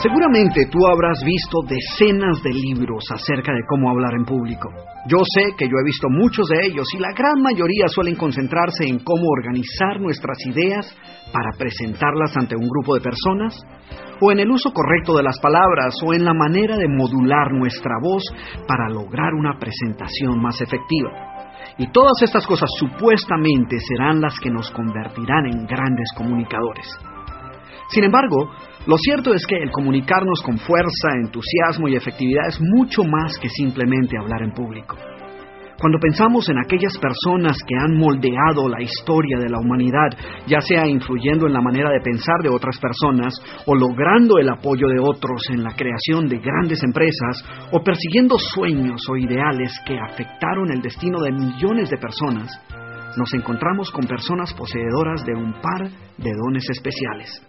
Seguramente tú habrás visto decenas de libros acerca de cómo hablar en público. Yo sé que yo he visto muchos de ellos y la gran mayoría suelen concentrarse en cómo organizar nuestras ideas para presentarlas ante un grupo de personas, o en el uso correcto de las palabras, o en la manera de modular nuestra voz para lograr una presentación más efectiva. Y todas estas cosas supuestamente serán las que nos convertirán en grandes comunicadores. Sin embargo, lo cierto es que el comunicarnos con fuerza, entusiasmo y efectividad es mucho más que simplemente hablar en público. Cuando pensamos en aquellas personas que han moldeado la historia de la humanidad, ya sea influyendo en la manera de pensar de otras personas, o logrando el apoyo de otros en la creación de grandes empresas, o persiguiendo sueños o ideales que afectaron el destino de millones de personas, nos encontramos con personas poseedoras de un par de dones especiales.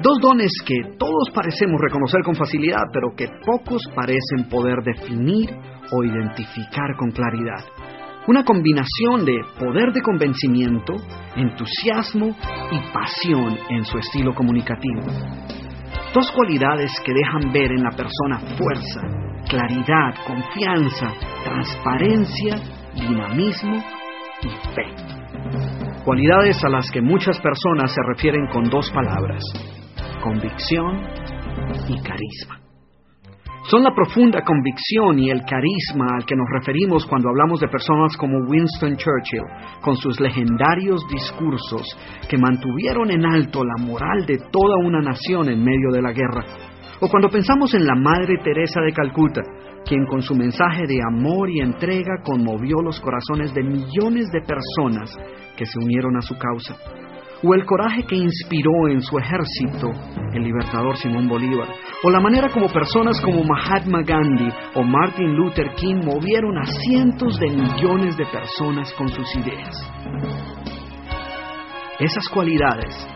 Dos dones que todos parecemos reconocer con facilidad, pero que pocos parecen poder definir o identificar con claridad. Una combinación de poder de convencimiento, entusiasmo y pasión en su estilo comunicativo. Dos cualidades que dejan ver en la persona fuerza, claridad, confianza, transparencia, dinamismo y fe. Cualidades a las que muchas personas se refieren con dos palabras, convicción y carisma. Son la profunda convicción y el carisma al que nos referimos cuando hablamos de personas como Winston Churchill, con sus legendarios discursos que mantuvieron en alto la moral de toda una nación en medio de la guerra. O cuando pensamos en la Madre Teresa de Calcuta, quien con su mensaje de amor y entrega conmovió los corazones de millones de personas que se unieron a su causa o el coraje que inspiró en su ejército el libertador Simón Bolívar, o la manera como personas como Mahatma Gandhi o Martin Luther King movieron a cientos de millones de personas con sus ideas. Esas cualidades,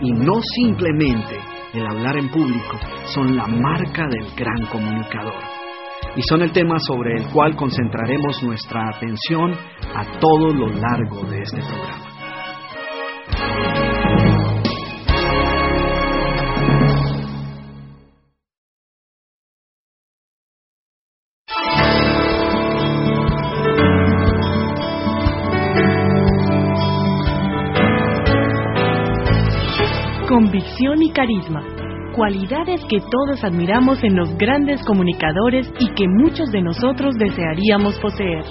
y no simplemente el hablar en público, son la marca del gran comunicador. Y son el tema sobre el cual concentraremos nuestra atención a todo lo largo de este programa. Convicción y carisma, cualidades que todos admiramos en los grandes comunicadores y que muchos de nosotros desearíamos poseer.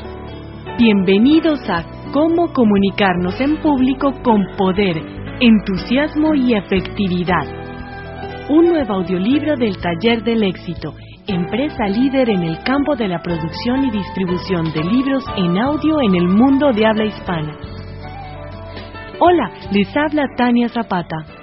Bienvenidos a Cómo comunicarnos en público con poder, entusiasmo y efectividad. Un nuevo audiolibro del Taller del Éxito, empresa líder en el campo de la producción y distribución de libros en audio en el mundo de habla hispana. Hola, les habla Tania Zapata.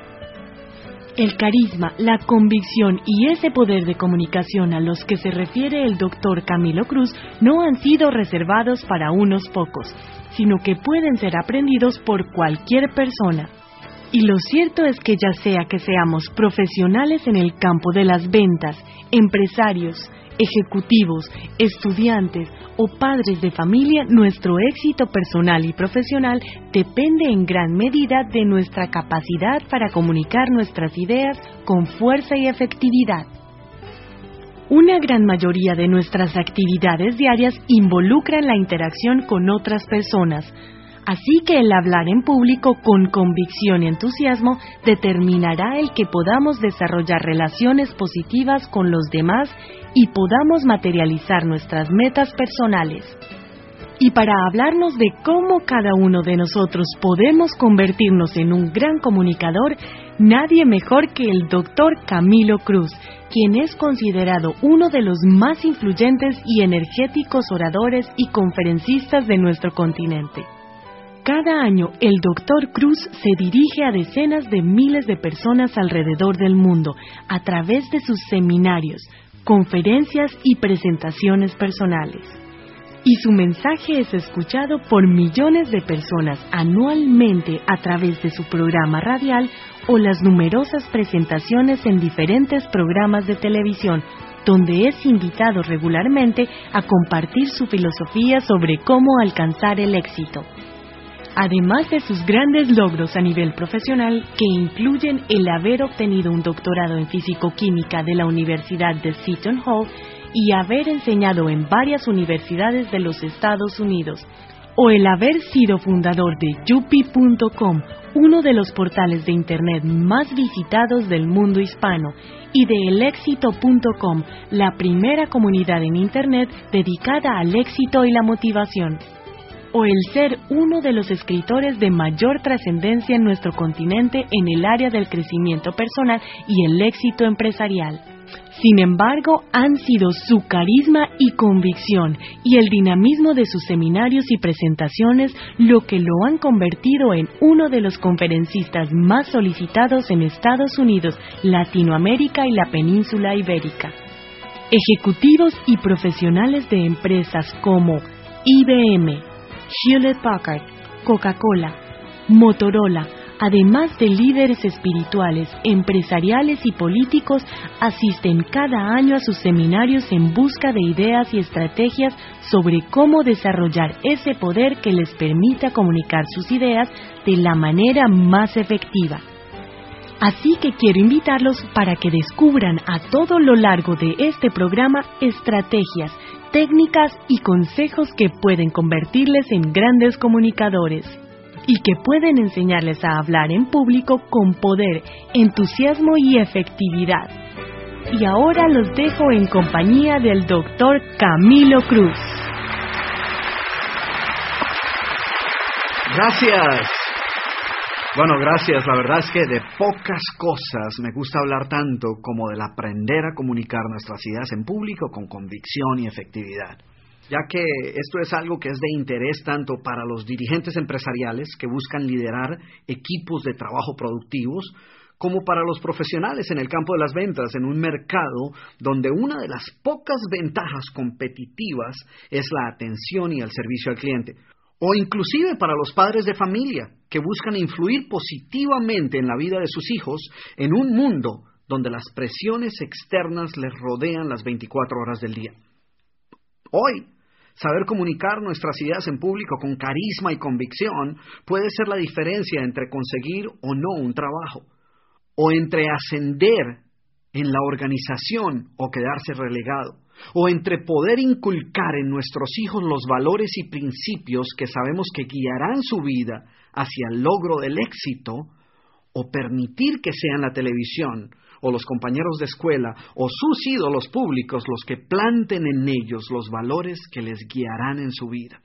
El carisma, la convicción y ese poder de comunicación a los que se refiere el doctor Camilo Cruz no han sido reservados para unos pocos, sino que pueden ser aprendidos por cualquier persona. Y lo cierto es que ya sea que seamos profesionales en el campo de las ventas, empresarios, ejecutivos, estudiantes o padres de familia, nuestro éxito personal y profesional depende en gran medida de nuestra capacidad para comunicar nuestras ideas con fuerza y efectividad. Una gran mayoría de nuestras actividades diarias involucran la interacción con otras personas, así que el hablar en público con convicción y entusiasmo determinará el que podamos desarrollar relaciones positivas con los demás y podamos materializar nuestras metas personales. Y para hablarnos de cómo cada uno de nosotros podemos convertirnos en un gran comunicador, nadie mejor que el doctor Camilo Cruz, quien es considerado uno de los más influyentes y energéticos oradores y conferencistas de nuestro continente. Cada año, el Dr. Cruz se dirige a decenas de miles de personas alrededor del mundo a través de sus seminarios, conferencias y presentaciones personales. Y su mensaje es escuchado por millones de personas anualmente a través de su programa radial o las numerosas presentaciones en diferentes programas de televisión, donde es invitado regularmente a compartir su filosofía sobre cómo alcanzar el éxito. Además de sus grandes logros a nivel profesional que incluyen el haber obtenido un doctorado en físico-química de la Universidad de Seton Hall y haber enseñado en varias universidades de los Estados Unidos, o el haber sido fundador de yupi.com, uno de los portales de Internet más visitados del mundo hispano, y de elexito.com, la primera comunidad en Internet dedicada al éxito y la motivación o el ser uno de los escritores de mayor trascendencia en nuestro continente en el área del crecimiento personal y el éxito empresarial. Sin embargo, han sido su carisma y convicción y el dinamismo de sus seminarios y presentaciones lo que lo han convertido en uno de los conferencistas más solicitados en Estados Unidos, Latinoamérica y la península ibérica. Ejecutivos y profesionales de empresas como IBM, Hewlett Packard, Coca-Cola, Motorola, además de líderes espirituales, empresariales y políticos, asisten cada año a sus seminarios en busca de ideas y estrategias sobre cómo desarrollar ese poder que les permita comunicar sus ideas de la manera más efectiva. Así que quiero invitarlos para que descubran a todo lo largo de este programa estrategias, técnicas y consejos que pueden convertirles en grandes comunicadores y que pueden enseñarles a hablar en público con poder, entusiasmo y efectividad. Y ahora los dejo en compañía del doctor Camilo Cruz. Gracias. Bueno, gracias. La verdad es que de pocas cosas me gusta hablar tanto como del aprender a comunicar nuestras ideas en público con convicción y efectividad ya que esto es algo que es de interés tanto para los dirigentes empresariales que buscan liderar equipos de trabajo productivos, como para los profesionales en el campo de las ventas, en un mercado donde una de las pocas ventajas competitivas es la atención y el servicio al cliente, o inclusive para los padres de familia que buscan influir positivamente en la vida de sus hijos en un mundo donde las presiones externas les rodean las 24 horas del día. Hoy, Saber comunicar nuestras ideas en público con carisma y convicción puede ser la diferencia entre conseguir o no un trabajo, o entre ascender en la organización o quedarse relegado, o entre poder inculcar en nuestros hijos los valores y principios que sabemos que guiarán su vida hacia el logro del éxito, o permitir que sean la televisión o los compañeros de escuela o sus ídolos públicos los que planten en ellos los valores que les guiarán en su vida.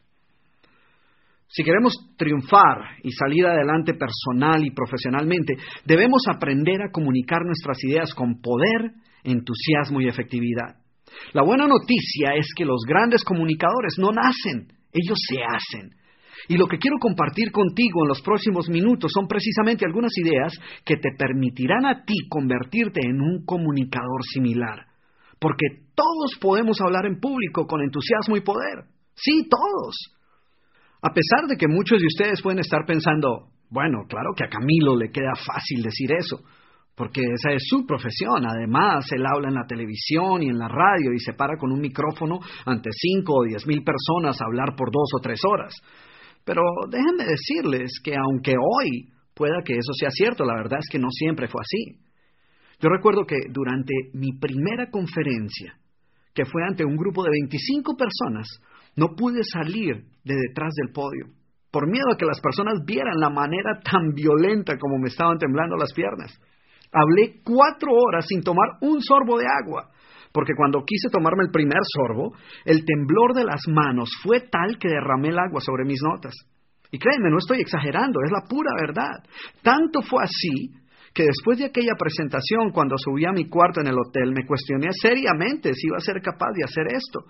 Si queremos triunfar y salir adelante personal y profesionalmente, debemos aprender a comunicar nuestras ideas con poder, entusiasmo y efectividad. La buena noticia es que los grandes comunicadores no nacen, ellos se hacen. Y lo que quiero compartir contigo en los próximos minutos son precisamente algunas ideas que te permitirán a ti convertirte en un comunicador similar. Porque todos podemos hablar en público con entusiasmo y poder. Sí, todos. A pesar de que muchos de ustedes pueden estar pensando, bueno, claro que a Camilo le queda fácil decir eso, porque esa es su profesión. Además, él habla en la televisión y en la radio y se para con un micrófono ante cinco o diez mil personas a hablar por dos o tres horas. Pero déjenme decirles que aunque hoy pueda que eso sea cierto, la verdad es que no siempre fue así. Yo recuerdo que durante mi primera conferencia, que fue ante un grupo de 25 personas, no pude salir de detrás del podio, por miedo a que las personas vieran la manera tan violenta como me estaban temblando las piernas. Hablé cuatro horas sin tomar un sorbo de agua porque cuando quise tomarme el primer sorbo, el temblor de las manos fue tal que derramé el agua sobre mis notas. Y créanme, no estoy exagerando, es la pura verdad. Tanto fue así que después de aquella presentación, cuando subí a mi cuarto en el hotel, me cuestioné seriamente si iba a ser capaz de hacer esto,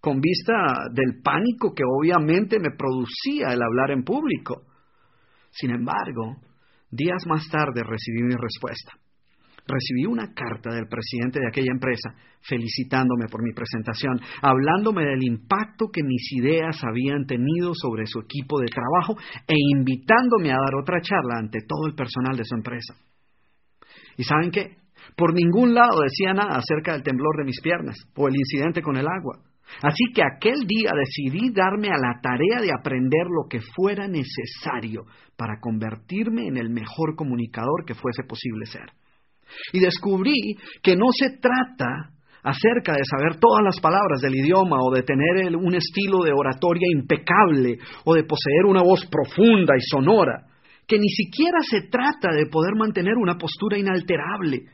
con vista del pánico que obviamente me producía el hablar en público. Sin embargo, días más tarde recibí mi respuesta recibí una carta del presidente de aquella empresa felicitándome por mi presentación, hablándome del impacto que mis ideas habían tenido sobre su equipo de trabajo e invitándome a dar otra charla ante todo el personal de su empresa. ¿Y saben qué? Por ningún lado decía nada acerca del temblor de mis piernas o el incidente con el agua. Así que aquel día decidí darme a la tarea de aprender lo que fuera necesario para convertirme en el mejor comunicador que fuese posible ser. Y descubrí que no se trata acerca de saber todas las palabras del idioma o de tener un estilo de oratoria impecable o de poseer una voz profunda y sonora, que ni siquiera se trata de poder mantener una postura inalterable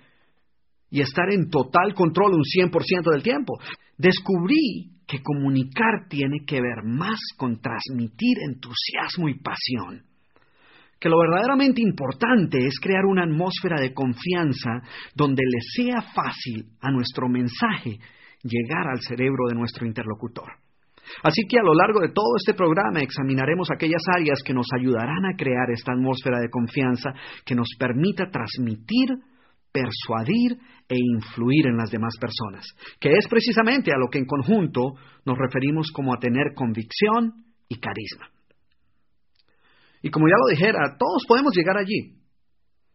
y estar en total control un 100% del tiempo. Descubrí que comunicar tiene que ver más con transmitir entusiasmo y pasión que lo verdaderamente importante es crear una atmósfera de confianza donde le sea fácil a nuestro mensaje llegar al cerebro de nuestro interlocutor. Así que a lo largo de todo este programa examinaremos aquellas áreas que nos ayudarán a crear esta atmósfera de confianza que nos permita transmitir, persuadir e influir en las demás personas, que es precisamente a lo que en conjunto nos referimos como a tener convicción y carisma. Y como ya lo dijera, todos podemos llegar allí.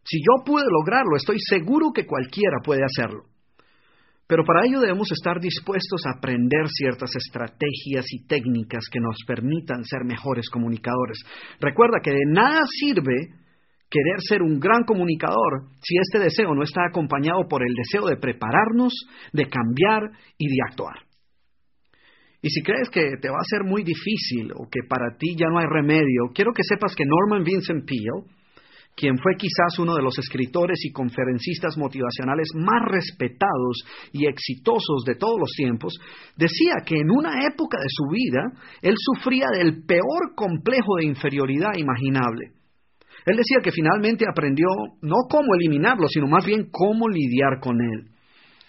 Si yo pude lograrlo, estoy seguro que cualquiera puede hacerlo. Pero para ello debemos estar dispuestos a aprender ciertas estrategias y técnicas que nos permitan ser mejores comunicadores. Recuerda que de nada sirve querer ser un gran comunicador si este deseo no está acompañado por el deseo de prepararnos, de cambiar y de actuar. Y si crees que te va a ser muy difícil o que para ti ya no hay remedio, quiero que sepas que Norman Vincent Peale, quien fue quizás uno de los escritores y conferencistas motivacionales más respetados y exitosos de todos los tiempos, decía que en una época de su vida él sufría del peor complejo de inferioridad imaginable. Él decía que finalmente aprendió no cómo eliminarlo, sino más bien cómo lidiar con él.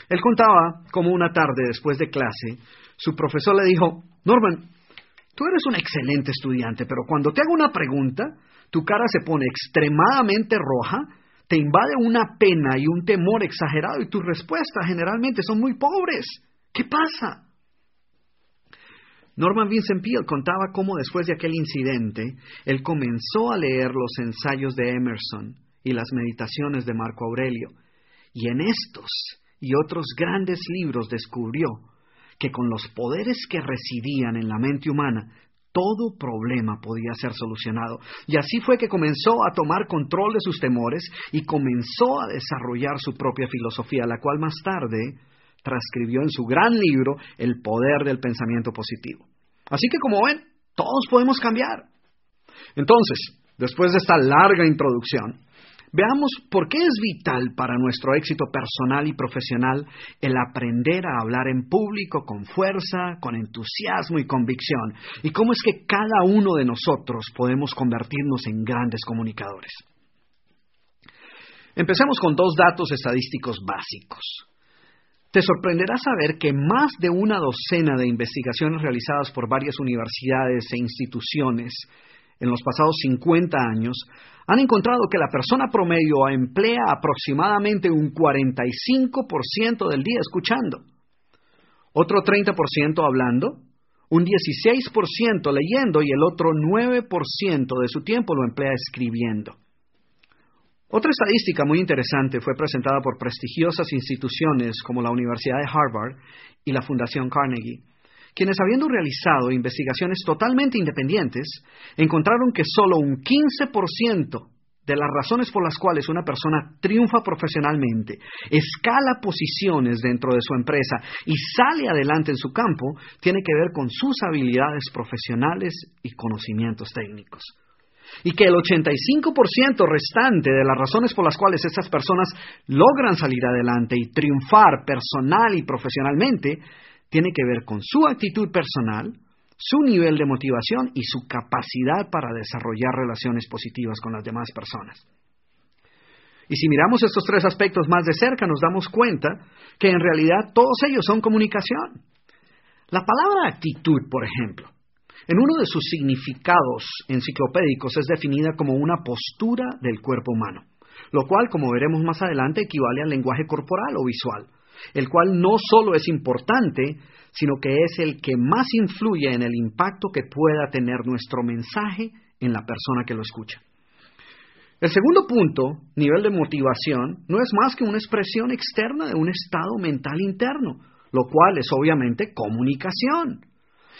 Él contaba cómo una tarde después de clase, su profesor le dijo, Norman, tú eres un excelente estudiante, pero cuando te hago una pregunta, tu cara se pone extremadamente roja, te invade una pena y un temor exagerado y tus respuestas generalmente son muy pobres. ¿Qué pasa? Norman Vincent Peale contaba cómo después de aquel incidente, él comenzó a leer los ensayos de Emerson y las meditaciones de Marco Aurelio, y en estos y otros grandes libros descubrió que con los poderes que residían en la mente humana, todo problema podía ser solucionado. Y así fue que comenzó a tomar control de sus temores y comenzó a desarrollar su propia filosofía, la cual más tarde transcribió en su gran libro El poder del pensamiento positivo. Así que como ven, todos podemos cambiar. Entonces, después de esta larga introducción, Veamos por qué es vital para nuestro éxito personal y profesional el aprender a hablar en público con fuerza, con entusiasmo y convicción, y cómo es que cada uno de nosotros podemos convertirnos en grandes comunicadores. Empecemos con dos datos estadísticos básicos. Te sorprenderá saber que más de una docena de investigaciones realizadas por varias universidades e instituciones en los pasados 50 años han encontrado que la persona promedio emplea aproximadamente un 45% del día escuchando, otro 30% hablando, un 16% leyendo y el otro 9% de su tiempo lo emplea escribiendo. Otra estadística muy interesante fue presentada por prestigiosas instituciones como la Universidad de Harvard y la Fundación Carnegie quienes habiendo realizado investigaciones totalmente independientes, encontraron que solo un 15% de las razones por las cuales una persona triunfa profesionalmente, escala posiciones dentro de su empresa y sale adelante en su campo, tiene que ver con sus habilidades profesionales y conocimientos técnicos. Y que el 85% restante de las razones por las cuales esas personas logran salir adelante y triunfar personal y profesionalmente tiene que ver con su actitud personal, su nivel de motivación y su capacidad para desarrollar relaciones positivas con las demás personas. Y si miramos estos tres aspectos más de cerca, nos damos cuenta que en realidad todos ellos son comunicación. La palabra actitud, por ejemplo, en uno de sus significados enciclopédicos es definida como una postura del cuerpo humano, lo cual, como veremos más adelante, equivale al lenguaje corporal o visual el cual no solo es importante, sino que es el que más influye en el impacto que pueda tener nuestro mensaje en la persona que lo escucha. El segundo punto, nivel de motivación, no es más que una expresión externa de un estado mental interno, lo cual es obviamente comunicación.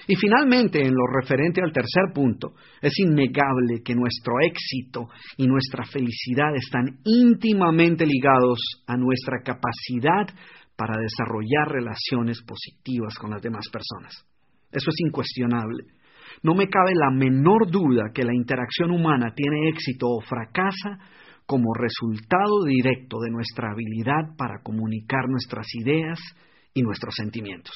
Y finalmente, en lo referente al tercer punto, es innegable que nuestro éxito y nuestra felicidad están íntimamente ligados a nuestra capacidad para desarrollar relaciones positivas con las demás personas. Eso es incuestionable. No me cabe la menor duda que la interacción humana tiene éxito o fracasa como resultado directo de nuestra habilidad para comunicar nuestras ideas y nuestros sentimientos.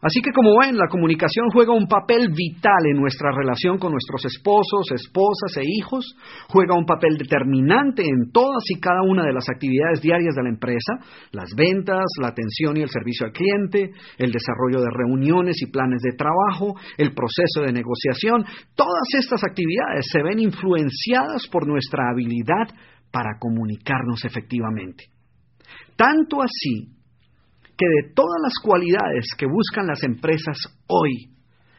Así que como ven, la comunicación juega un papel vital en nuestra relación con nuestros esposos, esposas e hijos, juega un papel determinante en todas y cada una de las actividades diarias de la empresa, las ventas, la atención y el servicio al cliente, el desarrollo de reuniones y planes de trabajo, el proceso de negociación, todas estas actividades se ven influenciadas por nuestra habilidad para comunicarnos efectivamente. Tanto así que de todas las cualidades que buscan las empresas hoy,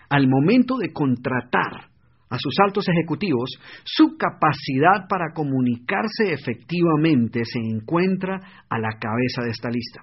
al momento de contratar a sus altos ejecutivos, su capacidad para comunicarse efectivamente se encuentra a la cabeza de esta lista.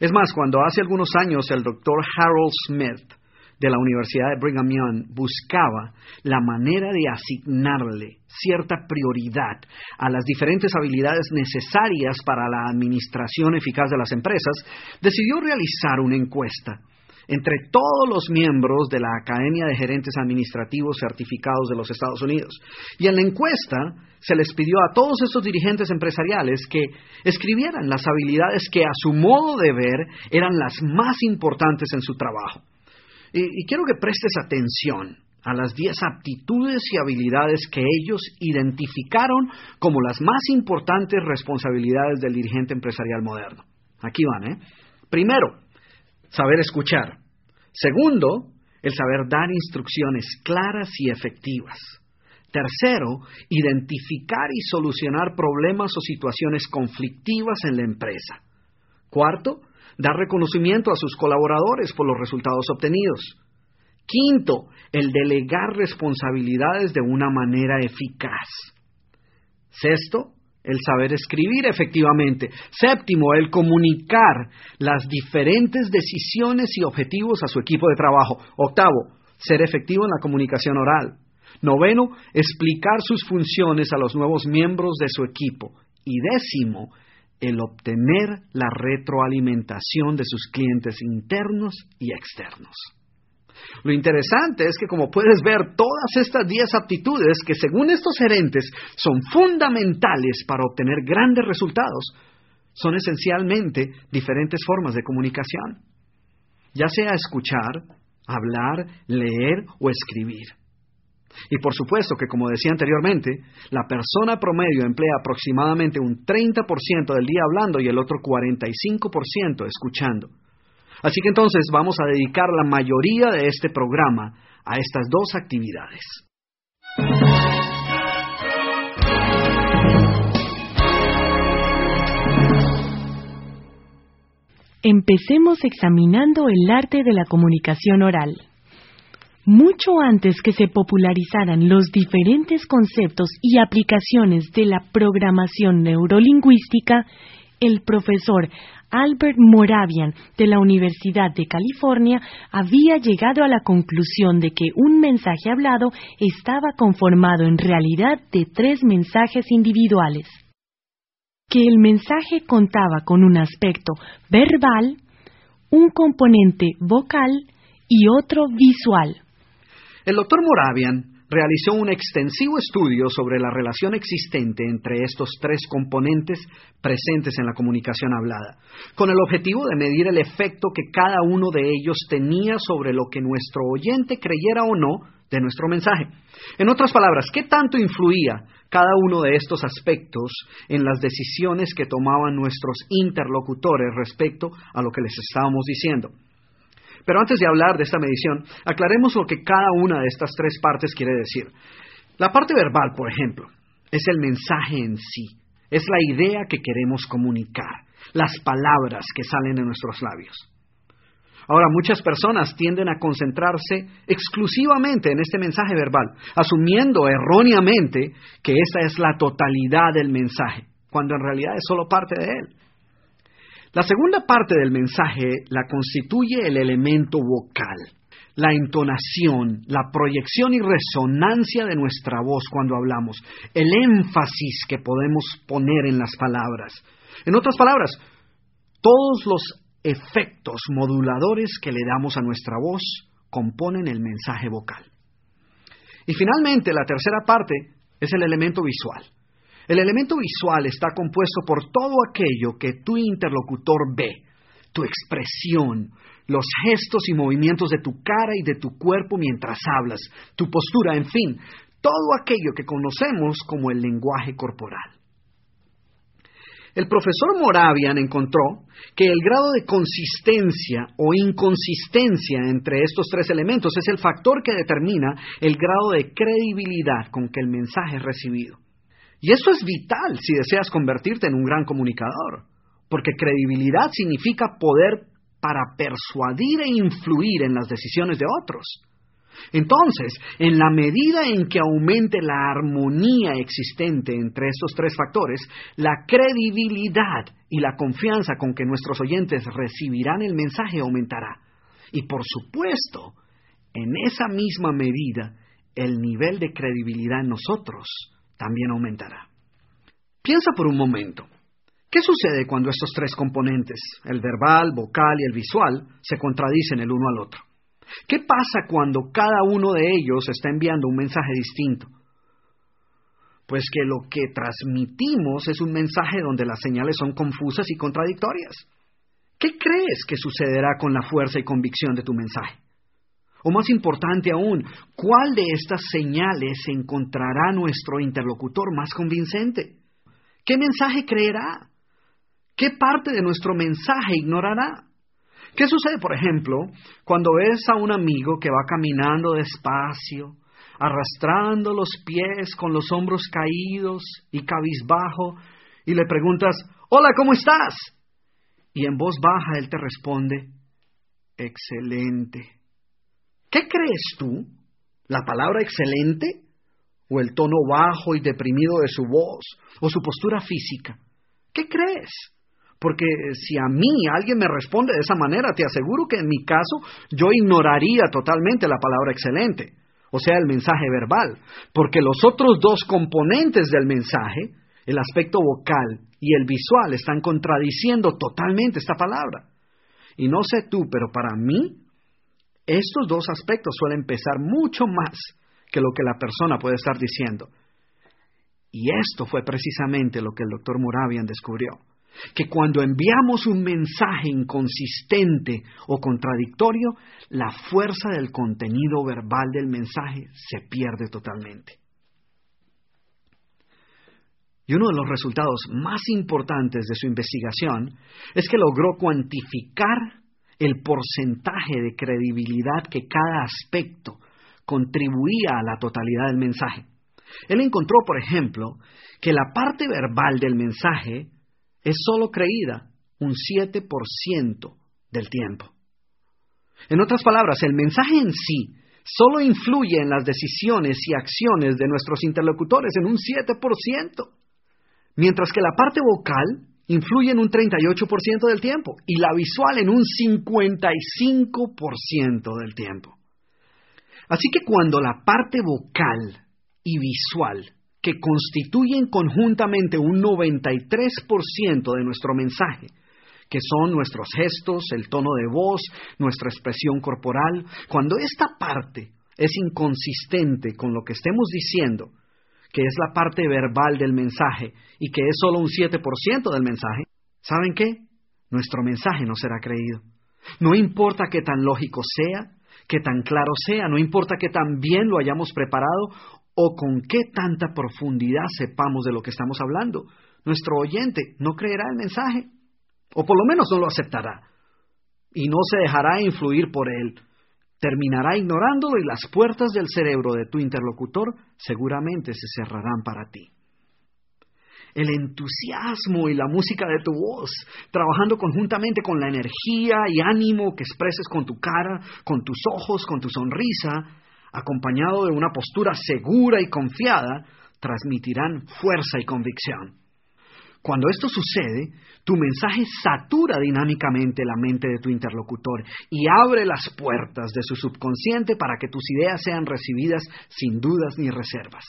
Es más, cuando hace algunos años el doctor Harold Smith de la Universidad de Brigham Young buscaba la manera de asignarle cierta prioridad a las diferentes habilidades necesarias para la administración eficaz de las empresas, decidió realizar una encuesta entre todos los miembros de la Academia de Gerentes Administrativos Certificados de los Estados Unidos. Y en la encuesta se les pidió a todos esos dirigentes empresariales que escribieran las habilidades que a su modo de ver eran las más importantes en su trabajo. Y, quiero que prestes atención a las 10 aptitudes y habilidades que ellos identificaron como las más importantes responsabilidades del dirigente empresarial moderno. Aquí van, ¿eh? Primero, saber escuchar. Segundo, el saber dar instrucciones claras y efectivas. Tercero, identificar y solucionar problemas o situaciones conflictivas en la empresa. Cuarto, dar reconocimiento a sus colaboradores por los resultados obtenidos. Quinto, el delegar responsabilidades de una manera eficaz. Sexto, el saber escribir efectivamente. Séptimo, el comunicar las diferentes decisiones y objetivos a su equipo de trabajo. Octavo, ser efectivo en la comunicación oral. Noveno, explicar sus funciones a los nuevos miembros de su equipo. Y décimo, el obtener la retroalimentación de sus clientes internos y externos. Lo interesante es que como puedes ver, todas estas 10 aptitudes que según estos gerentes son fundamentales para obtener grandes resultados, son esencialmente diferentes formas de comunicación, ya sea escuchar, hablar, leer o escribir. Y por supuesto que, como decía anteriormente, la persona promedio emplea aproximadamente un 30% del día hablando y el otro 45% escuchando. Así que entonces vamos a dedicar la mayoría de este programa a estas dos actividades. Empecemos examinando el arte de la comunicación oral. Mucho antes que se popularizaran los diferentes conceptos y aplicaciones de la programación neurolingüística, el profesor Albert Moravian de la Universidad de California había llegado a la conclusión de que un mensaje hablado estaba conformado en realidad de tres mensajes individuales. Que el mensaje contaba con un aspecto verbal, un componente vocal y otro visual. El doctor Moravian realizó un extensivo estudio sobre la relación existente entre estos tres componentes presentes en la comunicación hablada, con el objetivo de medir el efecto que cada uno de ellos tenía sobre lo que nuestro oyente creyera o no de nuestro mensaje. En otras palabras, ¿qué tanto influía cada uno de estos aspectos en las decisiones que tomaban nuestros interlocutores respecto a lo que les estábamos diciendo? Pero antes de hablar de esta medición, aclaremos lo que cada una de estas tres partes quiere decir. La parte verbal, por ejemplo, es el mensaje en sí, es la idea que queremos comunicar, las palabras que salen de nuestros labios. Ahora, muchas personas tienden a concentrarse exclusivamente en este mensaje verbal, asumiendo erróneamente que esta es la totalidad del mensaje, cuando en realidad es solo parte de él. La segunda parte del mensaje la constituye el elemento vocal, la entonación, la proyección y resonancia de nuestra voz cuando hablamos, el énfasis que podemos poner en las palabras. En otras palabras, todos los efectos moduladores que le damos a nuestra voz componen el mensaje vocal. Y finalmente, la tercera parte es el elemento visual. El elemento visual está compuesto por todo aquello que tu interlocutor ve, tu expresión, los gestos y movimientos de tu cara y de tu cuerpo mientras hablas, tu postura, en fin, todo aquello que conocemos como el lenguaje corporal. El profesor Moravian encontró que el grado de consistencia o inconsistencia entre estos tres elementos es el factor que determina el grado de credibilidad con que el mensaje es recibido. Y esto es vital si deseas convertirte en un gran comunicador, porque credibilidad significa poder para persuadir e influir en las decisiones de otros. Entonces, en la medida en que aumente la armonía existente entre estos tres factores, la credibilidad y la confianza con que nuestros oyentes recibirán el mensaje aumentará. Y por supuesto, en esa misma medida, el nivel de credibilidad en nosotros también aumentará. Piensa por un momento. ¿Qué sucede cuando estos tres componentes, el verbal, vocal y el visual, se contradicen el uno al otro? ¿Qué pasa cuando cada uno de ellos está enviando un mensaje distinto? Pues que lo que transmitimos es un mensaje donde las señales son confusas y contradictorias. ¿Qué crees que sucederá con la fuerza y convicción de tu mensaje? O más importante aún, ¿cuál de estas señales encontrará nuestro interlocutor más convincente? ¿Qué mensaje creerá? ¿Qué parte de nuestro mensaje ignorará? ¿Qué sucede, por ejemplo, cuando ves a un amigo que va caminando despacio, arrastrando los pies con los hombros caídos y cabizbajo, y le preguntas, Hola, ¿cómo estás? Y en voz baja él te responde, Excelente. ¿Qué crees tú? ¿La palabra excelente? ¿O el tono bajo y deprimido de su voz? ¿O su postura física? ¿Qué crees? Porque si a mí alguien me responde de esa manera, te aseguro que en mi caso yo ignoraría totalmente la palabra excelente, o sea, el mensaje verbal, porque los otros dos componentes del mensaje, el aspecto vocal y el visual, están contradiciendo totalmente esta palabra. Y no sé tú, pero para mí, estos dos aspectos suelen pesar mucho más que lo que la persona puede estar diciendo. Y esto fue precisamente lo que el doctor Moravian descubrió que cuando enviamos un mensaje inconsistente o contradictorio, la fuerza del contenido verbal del mensaje se pierde totalmente. Y uno de los resultados más importantes de su investigación es que logró cuantificar el porcentaje de credibilidad que cada aspecto contribuía a la totalidad del mensaje. Él encontró, por ejemplo, que la parte verbal del mensaje es solo creída un 7% del tiempo. En otras palabras, el mensaje en sí solo influye en las decisiones y acciones de nuestros interlocutores en un 7%, mientras que la parte vocal influye en un 38% del tiempo y la visual en un 55% del tiempo. Así que cuando la parte vocal y visual que constituyen conjuntamente un 93% de nuestro mensaje, que son nuestros gestos, el tono de voz, nuestra expresión corporal, cuando esta parte es inconsistente con lo que estemos diciendo, que es la parte verbal del mensaje y que es solo un 7% del mensaje, ¿saben qué? Nuestro mensaje no será creído. No importa qué tan lógico sea, qué tan claro sea, no importa qué tan bien lo hayamos preparado o con qué tanta profundidad sepamos de lo que estamos hablando. Nuestro oyente no creerá el mensaje, o por lo menos no lo aceptará, y no se dejará influir por él. Terminará ignorándolo y las puertas del cerebro de tu interlocutor seguramente se cerrarán para ti. El entusiasmo y la música de tu voz, trabajando conjuntamente con la energía y ánimo que expreses con tu cara, con tus ojos, con tu sonrisa, acompañado de una postura segura y confiada, transmitirán fuerza y convicción. Cuando esto sucede, tu mensaje satura dinámicamente la mente de tu interlocutor y abre las puertas de su subconsciente para que tus ideas sean recibidas sin dudas ni reservas.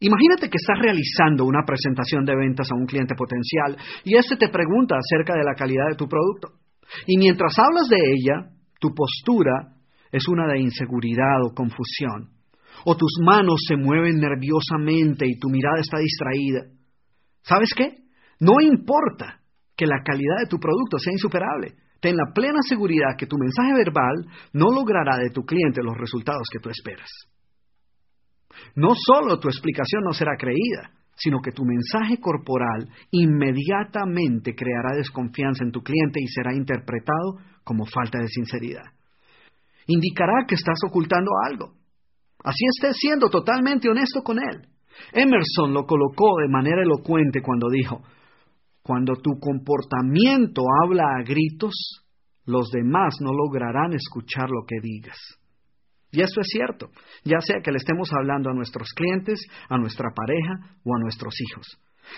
Imagínate que estás realizando una presentación de ventas a un cliente potencial y éste te pregunta acerca de la calidad de tu producto. Y mientras hablas de ella, tu postura es una de inseguridad o confusión. O tus manos se mueven nerviosamente y tu mirada está distraída. ¿Sabes qué? No importa que la calidad de tu producto sea insuperable. Ten la plena seguridad que tu mensaje verbal no logrará de tu cliente los resultados que tú esperas. No solo tu explicación no será creída, sino que tu mensaje corporal inmediatamente creará desconfianza en tu cliente y será interpretado como falta de sinceridad. Indicará que estás ocultando algo. Así estés siendo totalmente honesto con él. Emerson lo colocó de manera elocuente cuando dijo, cuando tu comportamiento habla a gritos, los demás no lograrán escuchar lo que digas. Y eso es cierto, ya sea que le estemos hablando a nuestros clientes, a nuestra pareja o a nuestros hijos.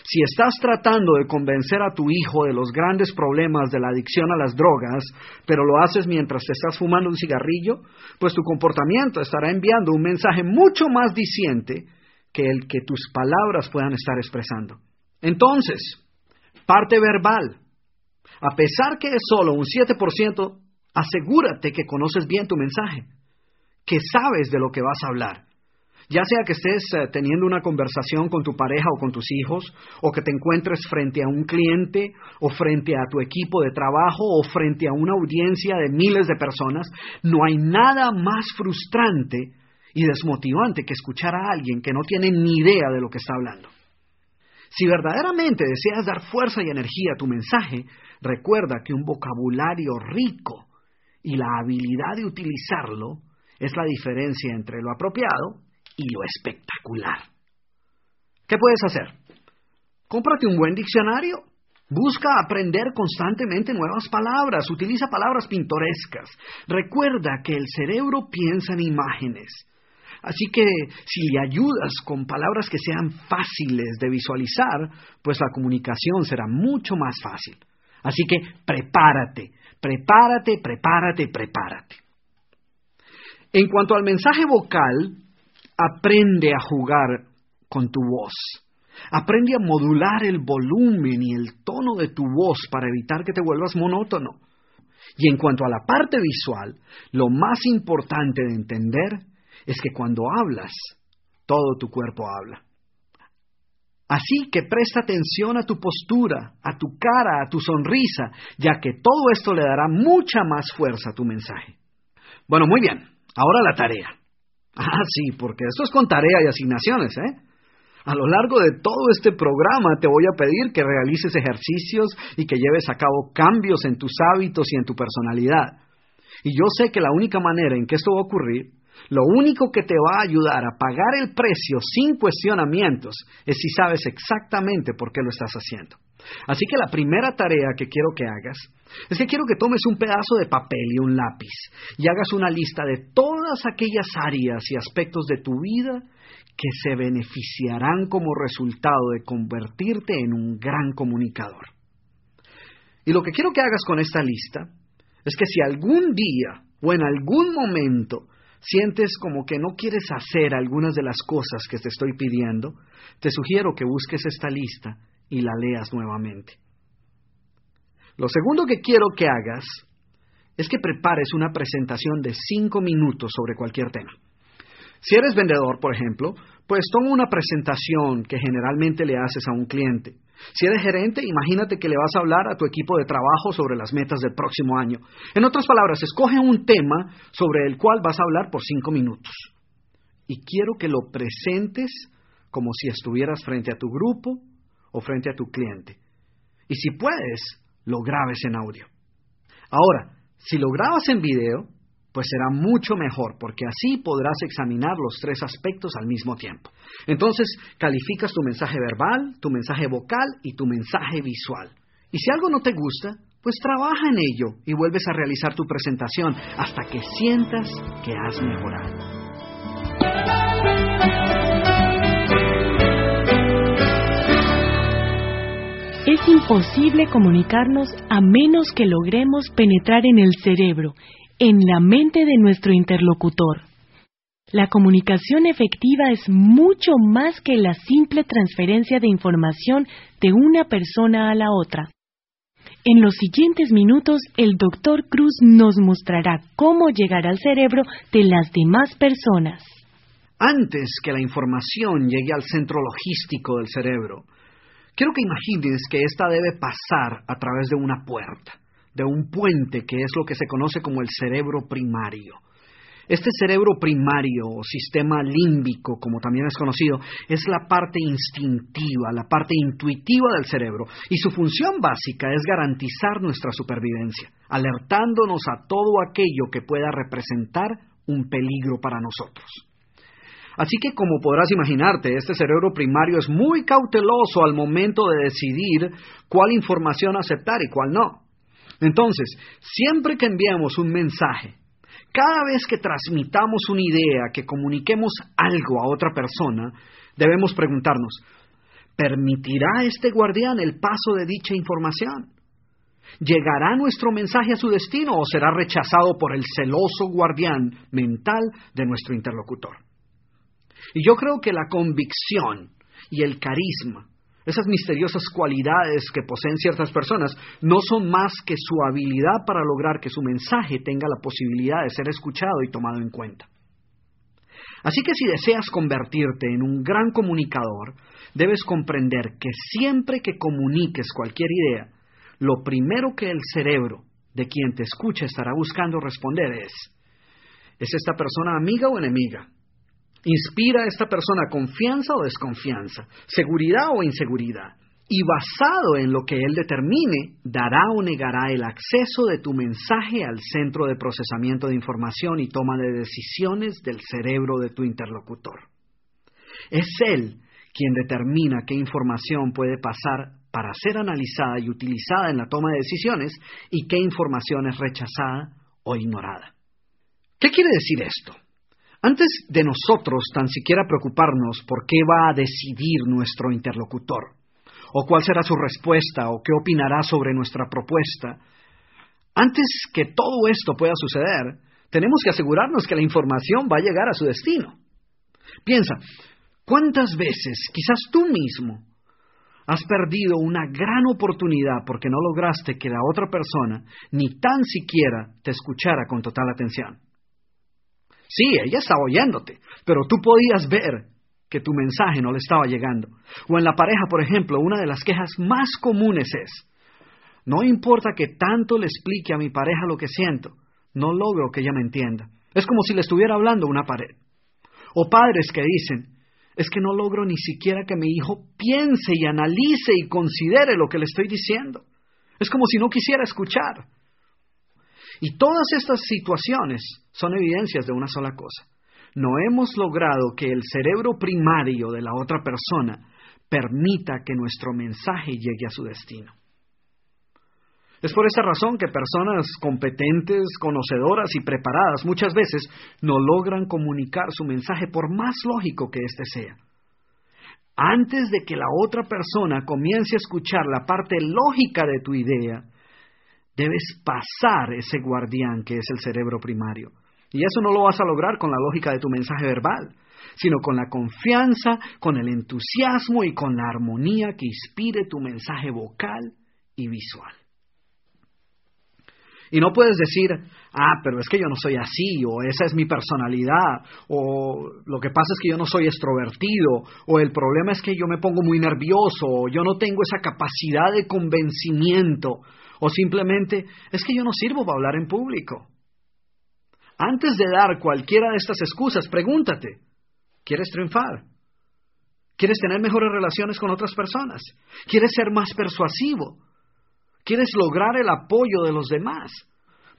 Si estás tratando de convencer a tu hijo de los grandes problemas de la adicción a las drogas, pero lo haces mientras estás fumando un cigarrillo, pues tu comportamiento estará enviando un mensaje mucho más diciente que el que tus palabras puedan estar expresando. Entonces, parte verbal. A pesar que es solo un 7%, asegúrate que conoces bien tu mensaje, que sabes de lo que vas a hablar. Ya sea que estés eh, teniendo una conversación con tu pareja o con tus hijos, o que te encuentres frente a un cliente, o frente a tu equipo de trabajo, o frente a una audiencia de miles de personas, no hay nada más frustrante y desmotivante que escuchar a alguien que no tiene ni idea de lo que está hablando. Si verdaderamente deseas dar fuerza y energía a tu mensaje, recuerda que un vocabulario rico y la habilidad de utilizarlo es la diferencia entre lo apropiado y lo espectacular. ¿Qué puedes hacer? Cómprate un buen diccionario. Busca aprender constantemente nuevas palabras. Utiliza palabras pintorescas. Recuerda que el cerebro piensa en imágenes. Así que si le ayudas con palabras que sean fáciles de visualizar, pues la comunicación será mucho más fácil. Así que prepárate, prepárate, prepárate, prepárate. En cuanto al mensaje vocal, aprende a jugar con tu voz. Aprende a modular el volumen y el tono de tu voz para evitar que te vuelvas monótono. Y en cuanto a la parte visual, lo más importante de entender es que cuando hablas, todo tu cuerpo habla. Así que presta atención a tu postura, a tu cara, a tu sonrisa, ya que todo esto le dará mucha más fuerza a tu mensaje. Bueno, muy bien, ahora la tarea. Ah, sí, porque esto es con tarea y asignaciones, ¿eh? A lo largo de todo este programa te voy a pedir que realices ejercicios y que lleves a cabo cambios en tus hábitos y en tu personalidad. Y yo sé que la única manera en que esto va a ocurrir lo único que te va a ayudar a pagar el precio sin cuestionamientos es si sabes exactamente por qué lo estás haciendo. Así que la primera tarea que quiero que hagas es que quiero que tomes un pedazo de papel y un lápiz y hagas una lista de todas aquellas áreas y aspectos de tu vida que se beneficiarán como resultado de convertirte en un gran comunicador. Y lo que quiero que hagas con esta lista es que si algún día o en algún momento sientes como que no quieres hacer algunas de las cosas que te estoy pidiendo, te sugiero que busques esta lista y la leas nuevamente. Lo segundo que quiero que hagas es que prepares una presentación de cinco minutos sobre cualquier tema. Si eres vendedor, por ejemplo, pues toma una presentación que generalmente le haces a un cliente. Si eres gerente, imagínate que le vas a hablar a tu equipo de trabajo sobre las metas del próximo año. En otras palabras, escoge un tema sobre el cual vas a hablar por cinco minutos. Y quiero que lo presentes como si estuvieras frente a tu grupo o frente a tu cliente. Y si puedes, lo grabes en audio. Ahora, si lo grabas en video, pues será mucho mejor, porque así podrás examinar los tres aspectos al mismo tiempo. Entonces, calificas tu mensaje verbal, tu mensaje vocal y tu mensaje visual. Y si algo no te gusta, pues trabaja en ello y vuelves a realizar tu presentación hasta que sientas que has mejorado. Es imposible comunicarnos a menos que logremos penetrar en el cerebro, en la mente de nuestro interlocutor. La comunicación efectiva es mucho más que la simple transferencia de información de una persona a la otra. En los siguientes minutos, el Dr. Cruz nos mostrará cómo llegar al cerebro de las demás personas. Antes que la información llegue al centro logístico del cerebro, quiero que imagines que ésta debe pasar a través de una puerta, de un puente que es lo que se conoce como el cerebro primario. Este cerebro primario o sistema límbico, como también es conocido, es la parte instintiva, la parte intuitiva del cerebro, y su función básica es garantizar nuestra supervivencia, alertándonos a todo aquello que pueda representar un peligro para nosotros. Así que como podrás imaginarte, este cerebro primario es muy cauteloso al momento de decidir cuál información aceptar y cuál no. Entonces, siempre que enviamos un mensaje, cada vez que transmitamos una idea, que comuniquemos algo a otra persona, debemos preguntarnos, ¿permitirá este guardián el paso de dicha información? ¿Llegará nuestro mensaje a su destino o será rechazado por el celoso guardián mental de nuestro interlocutor? Y yo creo que la convicción y el carisma esas misteriosas cualidades que poseen ciertas personas no son más que su habilidad para lograr que su mensaje tenga la posibilidad de ser escuchado y tomado en cuenta. Así que si deseas convertirte en un gran comunicador, debes comprender que siempre que comuniques cualquier idea, lo primero que el cerebro de quien te escucha estará buscando responder es, ¿es esta persona amiga o enemiga? ¿Inspira a esta persona confianza o desconfianza? ¿Seguridad o inseguridad? Y basado en lo que él determine, dará o negará el acceso de tu mensaje al centro de procesamiento de información y toma de decisiones del cerebro de tu interlocutor. Es él quien determina qué información puede pasar para ser analizada y utilizada en la toma de decisiones y qué información es rechazada o ignorada. ¿Qué quiere decir esto? Antes de nosotros tan siquiera preocuparnos por qué va a decidir nuestro interlocutor, o cuál será su respuesta, o qué opinará sobre nuestra propuesta, antes que todo esto pueda suceder, tenemos que asegurarnos que la información va a llegar a su destino. Piensa, ¿cuántas veces, quizás tú mismo, has perdido una gran oportunidad porque no lograste que la otra persona ni tan siquiera te escuchara con total atención? Sí, ella estaba oyéndote, pero tú podías ver que tu mensaje no le estaba llegando. O en la pareja, por ejemplo, una de las quejas más comunes es, no importa que tanto le explique a mi pareja lo que siento, no logro que ella me entienda. Es como si le estuviera hablando una pared. O padres que dicen, es que no logro ni siquiera que mi hijo piense y analice y considere lo que le estoy diciendo. Es como si no quisiera escuchar. Y todas estas situaciones son evidencias de una sola cosa. No hemos logrado que el cerebro primario de la otra persona permita que nuestro mensaje llegue a su destino. Es por esa razón que personas competentes, conocedoras y preparadas muchas veces no logran comunicar su mensaje por más lógico que éste sea. Antes de que la otra persona comience a escuchar la parte lógica de tu idea, Debes pasar ese guardián que es el cerebro primario. Y eso no lo vas a lograr con la lógica de tu mensaje verbal, sino con la confianza, con el entusiasmo y con la armonía que inspire tu mensaje vocal y visual. Y no puedes decir, ah, pero es que yo no soy así, o esa es mi personalidad, o lo que pasa es que yo no soy extrovertido, o el problema es que yo me pongo muy nervioso, o yo no tengo esa capacidad de convencimiento, o simplemente es que yo no sirvo para hablar en público. Antes de dar cualquiera de estas excusas, pregúntate, ¿quieres triunfar? ¿Quieres tener mejores relaciones con otras personas? ¿Quieres ser más persuasivo? ¿Quieres lograr el apoyo de los demás?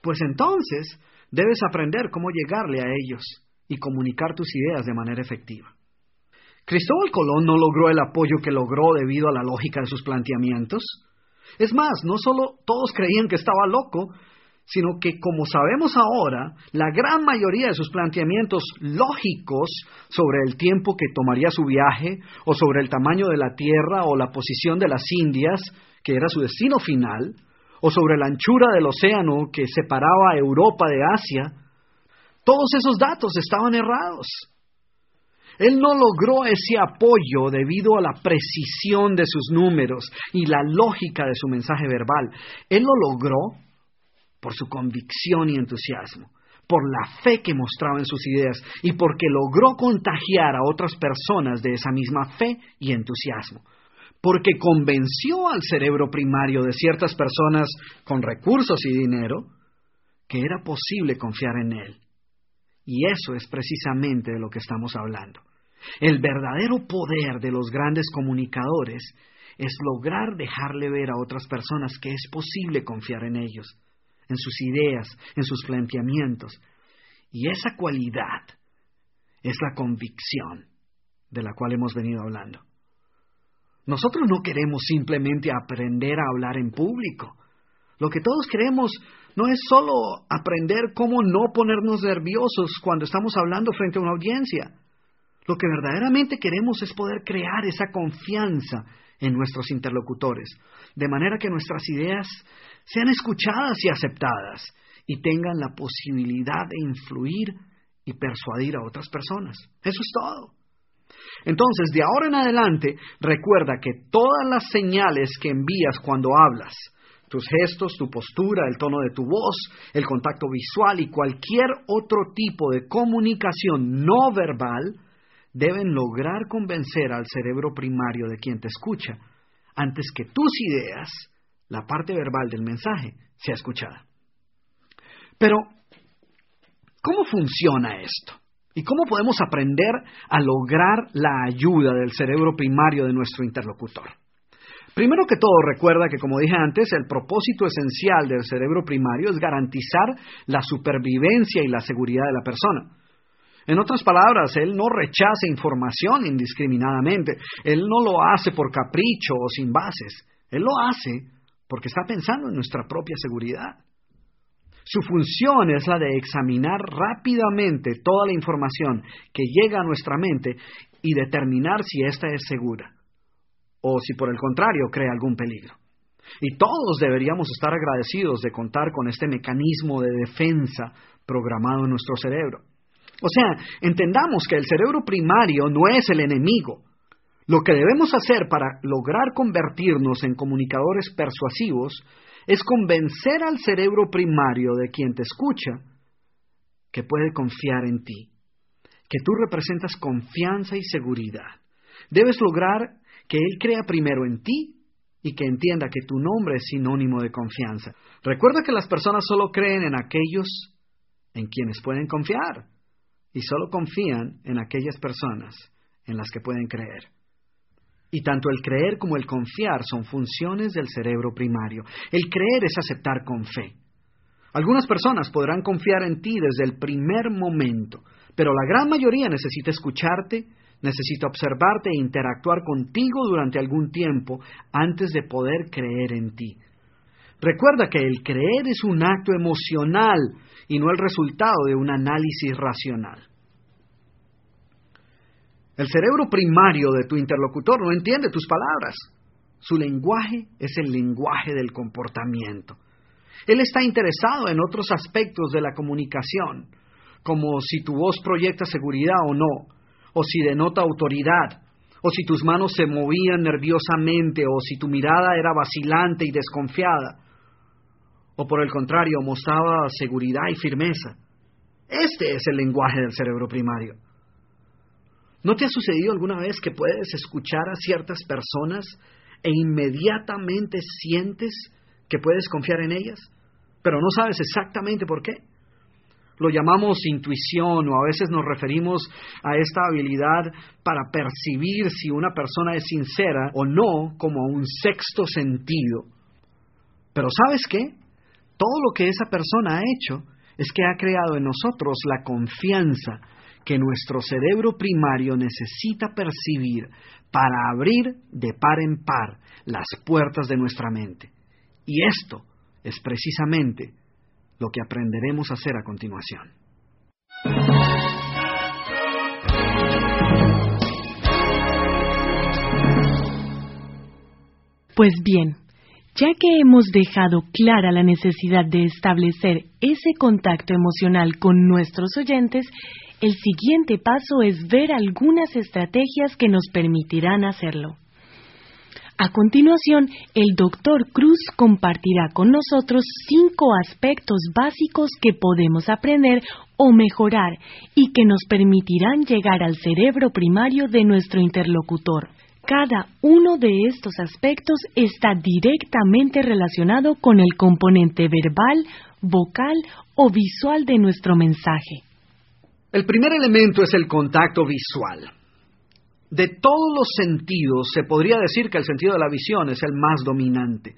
Pues entonces debes aprender cómo llegarle a ellos y comunicar tus ideas de manera efectiva. Cristóbal Colón no logró el apoyo que logró debido a la lógica de sus planteamientos. Es más, no solo todos creían que estaba loco, sino que, como sabemos ahora, la gran mayoría de sus planteamientos lógicos sobre el tiempo que tomaría su viaje, o sobre el tamaño de la Tierra, o la posición de las Indias, que era su destino final, o sobre la anchura del océano que separaba a Europa de Asia, todos esos datos estaban errados. Él no logró ese apoyo debido a la precisión de sus números y la lógica de su mensaje verbal. Él lo logró por su convicción y entusiasmo, por la fe que mostraba en sus ideas y porque logró contagiar a otras personas de esa misma fe y entusiasmo. Porque convenció al cerebro primario de ciertas personas con recursos y dinero que era posible confiar en él y eso es precisamente de lo que estamos hablando. El verdadero poder de los grandes comunicadores es lograr dejarle ver a otras personas que es posible confiar en ellos, en sus ideas, en sus planteamientos. Y esa cualidad es la convicción de la cual hemos venido hablando. Nosotros no queremos simplemente aprender a hablar en público. Lo que todos queremos no es solo aprender cómo no ponernos nerviosos cuando estamos hablando frente a una audiencia. Lo que verdaderamente queremos es poder crear esa confianza en nuestros interlocutores, de manera que nuestras ideas sean escuchadas y aceptadas y tengan la posibilidad de influir y persuadir a otras personas. Eso es todo. Entonces, de ahora en adelante, recuerda que todas las señales que envías cuando hablas, tus gestos, tu postura, el tono de tu voz, el contacto visual y cualquier otro tipo de comunicación no verbal deben lograr convencer al cerebro primario de quien te escucha antes que tus ideas, la parte verbal del mensaje, sea escuchada. Pero, ¿cómo funciona esto? ¿Y cómo podemos aprender a lograr la ayuda del cerebro primario de nuestro interlocutor? Primero que todo, recuerda que, como dije antes, el propósito esencial del cerebro primario es garantizar la supervivencia y la seguridad de la persona. En otras palabras, él no rechaza información indiscriminadamente, él no lo hace por capricho o sin bases, él lo hace porque está pensando en nuestra propia seguridad. Su función es la de examinar rápidamente toda la información que llega a nuestra mente y determinar si ésta es segura o si por el contrario crea algún peligro. Y todos deberíamos estar agradecidos de contar con este mecanismo de defensa programado en nuestro cerebro. O sea, entendamos que el cerebro primario no es el enemigo. Lo que debemos hacer para lograr convertirnos en comunicadores persuasivos es convencer al cerebro primario de quien te escucha que puede confiar en ti, que tú representas confianza y seguridad. Debes lograr que Él crea primero en ti y que entienda que tu nombre es sinónimo de confianza. Recuerda que las personas solo creen en aquellos en quienes pueden confiar y solo confían en aquellas personas en las que pueden creer. Y tanto el creer como el confiar son funciones del cerebro primario. El creer es aceptar con fe. Algunas personas podrán confiar en ti desde el primer momento, pero la gran mayoría necesita escucharte necesita observarte e interactuar contigo durante algún tiempo antes de poder creer en ti. Recuerda que el creer es un acto emocional y no el resultado de un análisis racional. El cerebro primario de tu interlocutor no entiende tus palabras. Su lenguaje es el lenguaje del comportamiento. Él está interesado en otros aspectos de la comunicación, como si tu voz proyecta seguridad o no, o si denota autoridad, o si tus manos se movían nerviosamente, o si tu mirada era vacilante y desconfiada, o por el contrario mostraba seguridad y firmeza. Este es el lenguaje del cerebro primario. ¿No te ha sucedido alguna vez que puedes escuchar a ciertas personas e inmediatamente sientes que puedes confiar en ellas, pero no sabes exactamente por qué? Lo llamamos intuición o a veces nos referimos a esta habilidad para percibir si una persona es sincera o no como un sexto sentido. Pero ¿sabes qué? Todo lo que esa persona ha hecho es que ha creado en nosotros la confianza que nuestro cerebro primario necesita percibir para abrir de par en par las puertas de nuestra mente. Y esto es precisamente lo que aprenderemos a hacer a continuación. Pues bien, Ya que hemos dejado clara la necesidad de establecer ese contacto emocional con nuestros oyentes, el siguiente paso es ver algunas estrategias que nos permitirán hacerlo. A continuación, el Dr. Cruz compartirá con nosotros cinco aspectos básicos que podemos aprender o mejorar y que nos permitirán llegar al cerebro primario de nuestro interlocutor. Cada uno de estos aspectos está directamente relacionado con el componente verbal, vocal o visual de nuestro mensaje. El primer elemento es el contacto visual. De todos los sentidos, se podría decir que el sentido de la visión es el más dominante,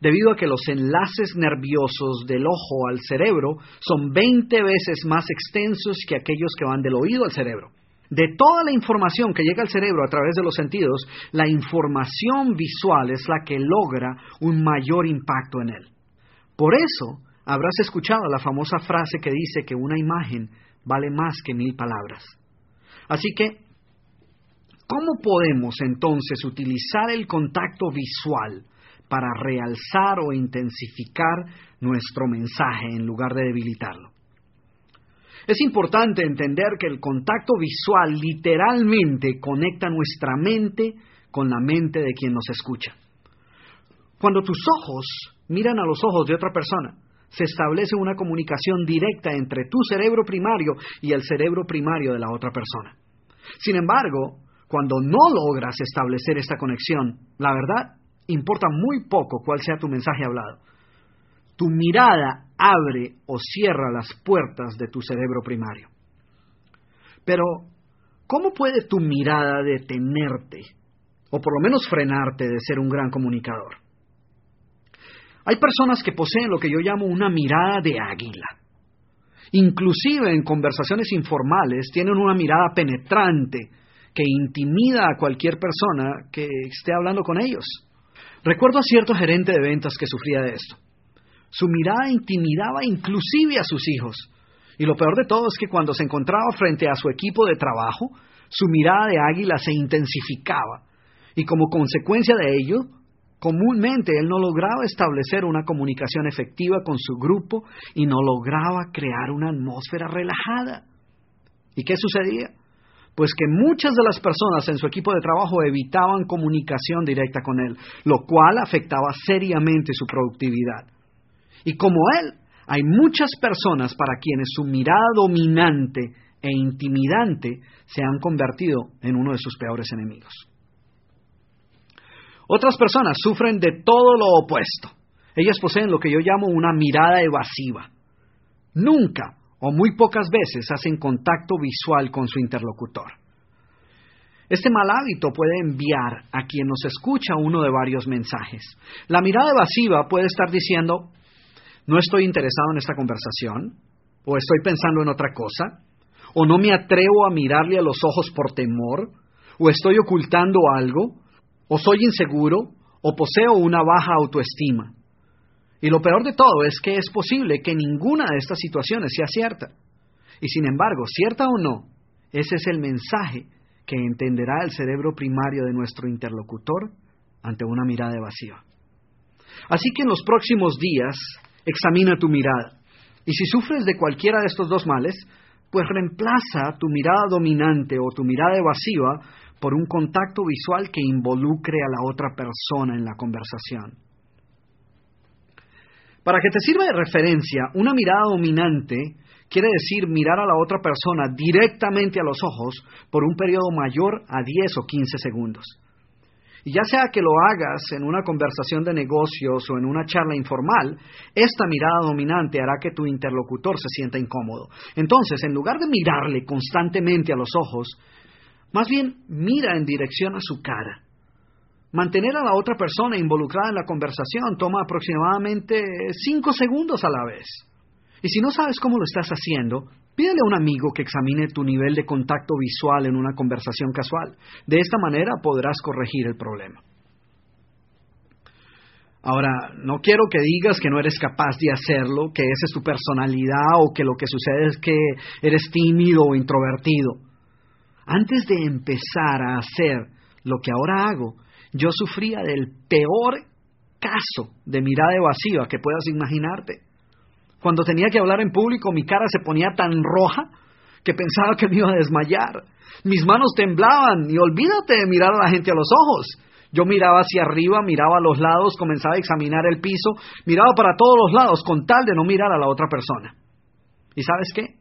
debido a que los enlaces nerviosos del ojo al cerebro son 20 veces más extensos que aquellos que van del oído al cerebro. De toda la información que llega al cerebro a través de los sentidos, la información visual es la que logra un mayor impacto en él. Por eso, habrás escuchado la famosa frase que dice que una imagen vale más que mil palabras. Así que, ¿cómo podemos entonces utilizar el contacto visual para realzar o intensificar nuestro mensaje en lugar de debilitarlo? Es importante entender que el contacto visual literalmente conecta nuestra mente con la mente de quien nos escucha. Cuando tus ojos miran a los ojos de otra persona, se establece una comunicación directa entre tu cerebro primario y el cerebro primario de la otra persona. Sin embargo, cuando no logras establecer esta conexión, la verdad importa muy poco cuál sea tu mensaje hablado. Tu mirada abre o cierra las puertas de tu cerebro primario. Pero, ¿cómo puede tu mirada detenerte, o por lo menos frenarte de ser un gran comunicador? Hay personas que poseen lo que yo llamo una mirada de águila. Inclusive en conversaciones informales tienen una mirada penetrante que intimida a cualquier persona que esté hablando con ellos. Recuerdo a cierto gerente de ventas que sufría de esto. Su mirada intimidaba inclusive a sus hijos. Y lo peor de todo es que cuando se encontraba frente a su equipo de trabajo, su mirada de águila se intensificaba. Y como consecuencia de ello, comúnmente él no lograba establecer una comunicación efectiva con su grupo y no lograba crear una atmósfera relajada. ¿Y qué sucedía? Pues que muchas de las personas en su equipo de trabajo evitaban comunicación directa con él, lo cual afectaba seriamente su productividad. Y como él, hay muchas personas para quienes su mirada dominante e intimidante se han convertido en uno de sus peores enemigos. Otras personas sufren de todo lo opuesto. Ellas poseen lo que yo llamo una mirada evasiva. Nunca o muy pocas veces hacen contacto visual con su interlocutor. Este mal hábito puede enviar a quien nos escucha uno de varios mensajes. La mirada evasiva puede estar diciendo, no estoy interesado en esta conversación, o estoy pensando en otra cosa, o no me atrevo a mirarle a los ojos por temor, o estoy ocultando algo, o soy inseguro, o poseo una baja autoestima. Y lo peor de todo es que es posible que ninguna de estas situaciones sea cierta. Y sin embargo, cierta o no, ese es el mensaje que entenderá el cerebro primario de nuestro interlocutor ante una mirada evasiva. Así que en los próximos días examina tu mirada. Y si sufres de cualquiera de estos dos males, pues reemplaza tu mirada dominante o tu mirada evasiva por un contacto visual que involucre a la otra persona en la conversación. Para que te sirva de referencia, una mirada dominante quiere decir mirar a la otra persona directamente a los ojos por un periodo mayor a 10 o 15 segundos. Y ya sea que lo hagas en una conversación de negocios o en una charla informal, esta mirada dominante hará que tu interlocutor se sienta incómodo. Entonces, en lugar de mirarle constantemente a los ojos, más bien mira en dirección a su cara. Mantener a la otra persona involucrada en la conversación toma aproximadamente cinco segundos a la vez. Y si no sabes cómo lo estás haciendo, Pídele a un amigo que examine tu nivel de contacto visual en una conversación casual. De esta manera podrás corregir el problema. Ahora, no quiero que digas que no eres capaz de hacerlo, que esa es tu personalidad o que lo que sucede es que eres tímido o introvertido. Antes de empezar a hacer lo que ahora hago, yo sufría del peor caso de mirada evasiva que puedas imaginarte. Cuando tenía que hablar en público, mi cara se ponía tan roja que pensaba que me iba a desmayar. Mis manos temblaban y olvídate de mirar a la gente a los ojos. Yo miraba hacia arriba, miraba a los lados, comenzaba a examinar el piso, miraba para todos los lados con tal de no mirar a la otra persona. ¿Y sabes qué?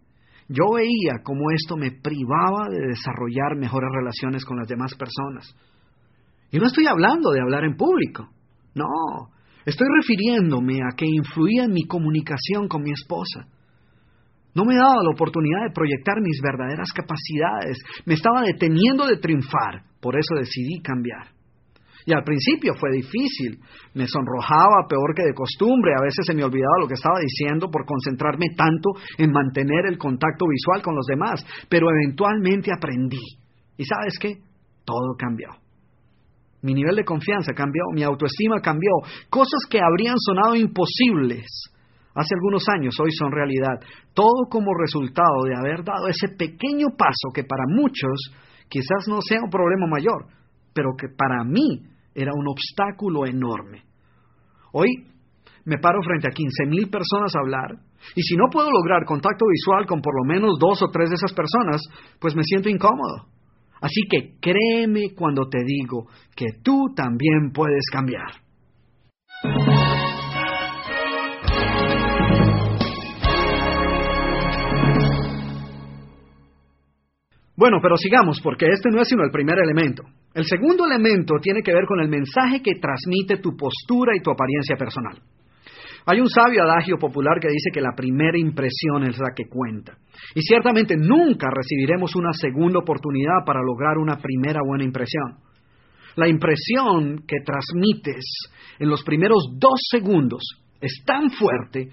Yo veía cómo esto me privaba de desarrollar mejores relaciones con las demás personas. Y no estoy hablando de hablar en público. No, estoy refiriéndome a que influía en mi comunicación con mi esposa. No me daba la oportunidad de proyectar mis verdaderas capacidades. Me estaba deteniendo de triunfar. Por eso decidí cambiar. Y al principio fue difícil. Me sonrojaba peor que de costumbre. A veces se me olvidaba lo que estaba diciendo por concentrarme tanto en mantener el contacto visual con los demás. Pero eventualmente aprendí. ¿Y sabes qué? Todo cambió. Mi nivel de confianza cambió, mi autoestima cambió. Cosas que habrían sonado imposibles hace algunos años hoy son realidad. Todo como resultado de haber dado ese pequeño paso que para muchos quizás no sea un problema mayor, pero que para mí era un obstáculo enorme. Hoy me paro frente a 15.000 personas a hablar y si no puedo lograr contacto visual con por lo menos dos o tres de esas personas, pues me siento incómodo. Así que créeme cuando te digo que tú también puedes cambiar. Bueno, pero sigamos, porque este no es sino el primer elemento. El segundo elemento tiene que ver con el mensaje que transmite tu postura y tu apariencia personal. Hay un sabio adagio popular que dice que la primera impresión es la que cuenta. Y ciertamente nunca recibiremos una segunda oportunidad para lograr una primera buena impresión. La impresión que transmites en los primeros dos segundos es tan fuerte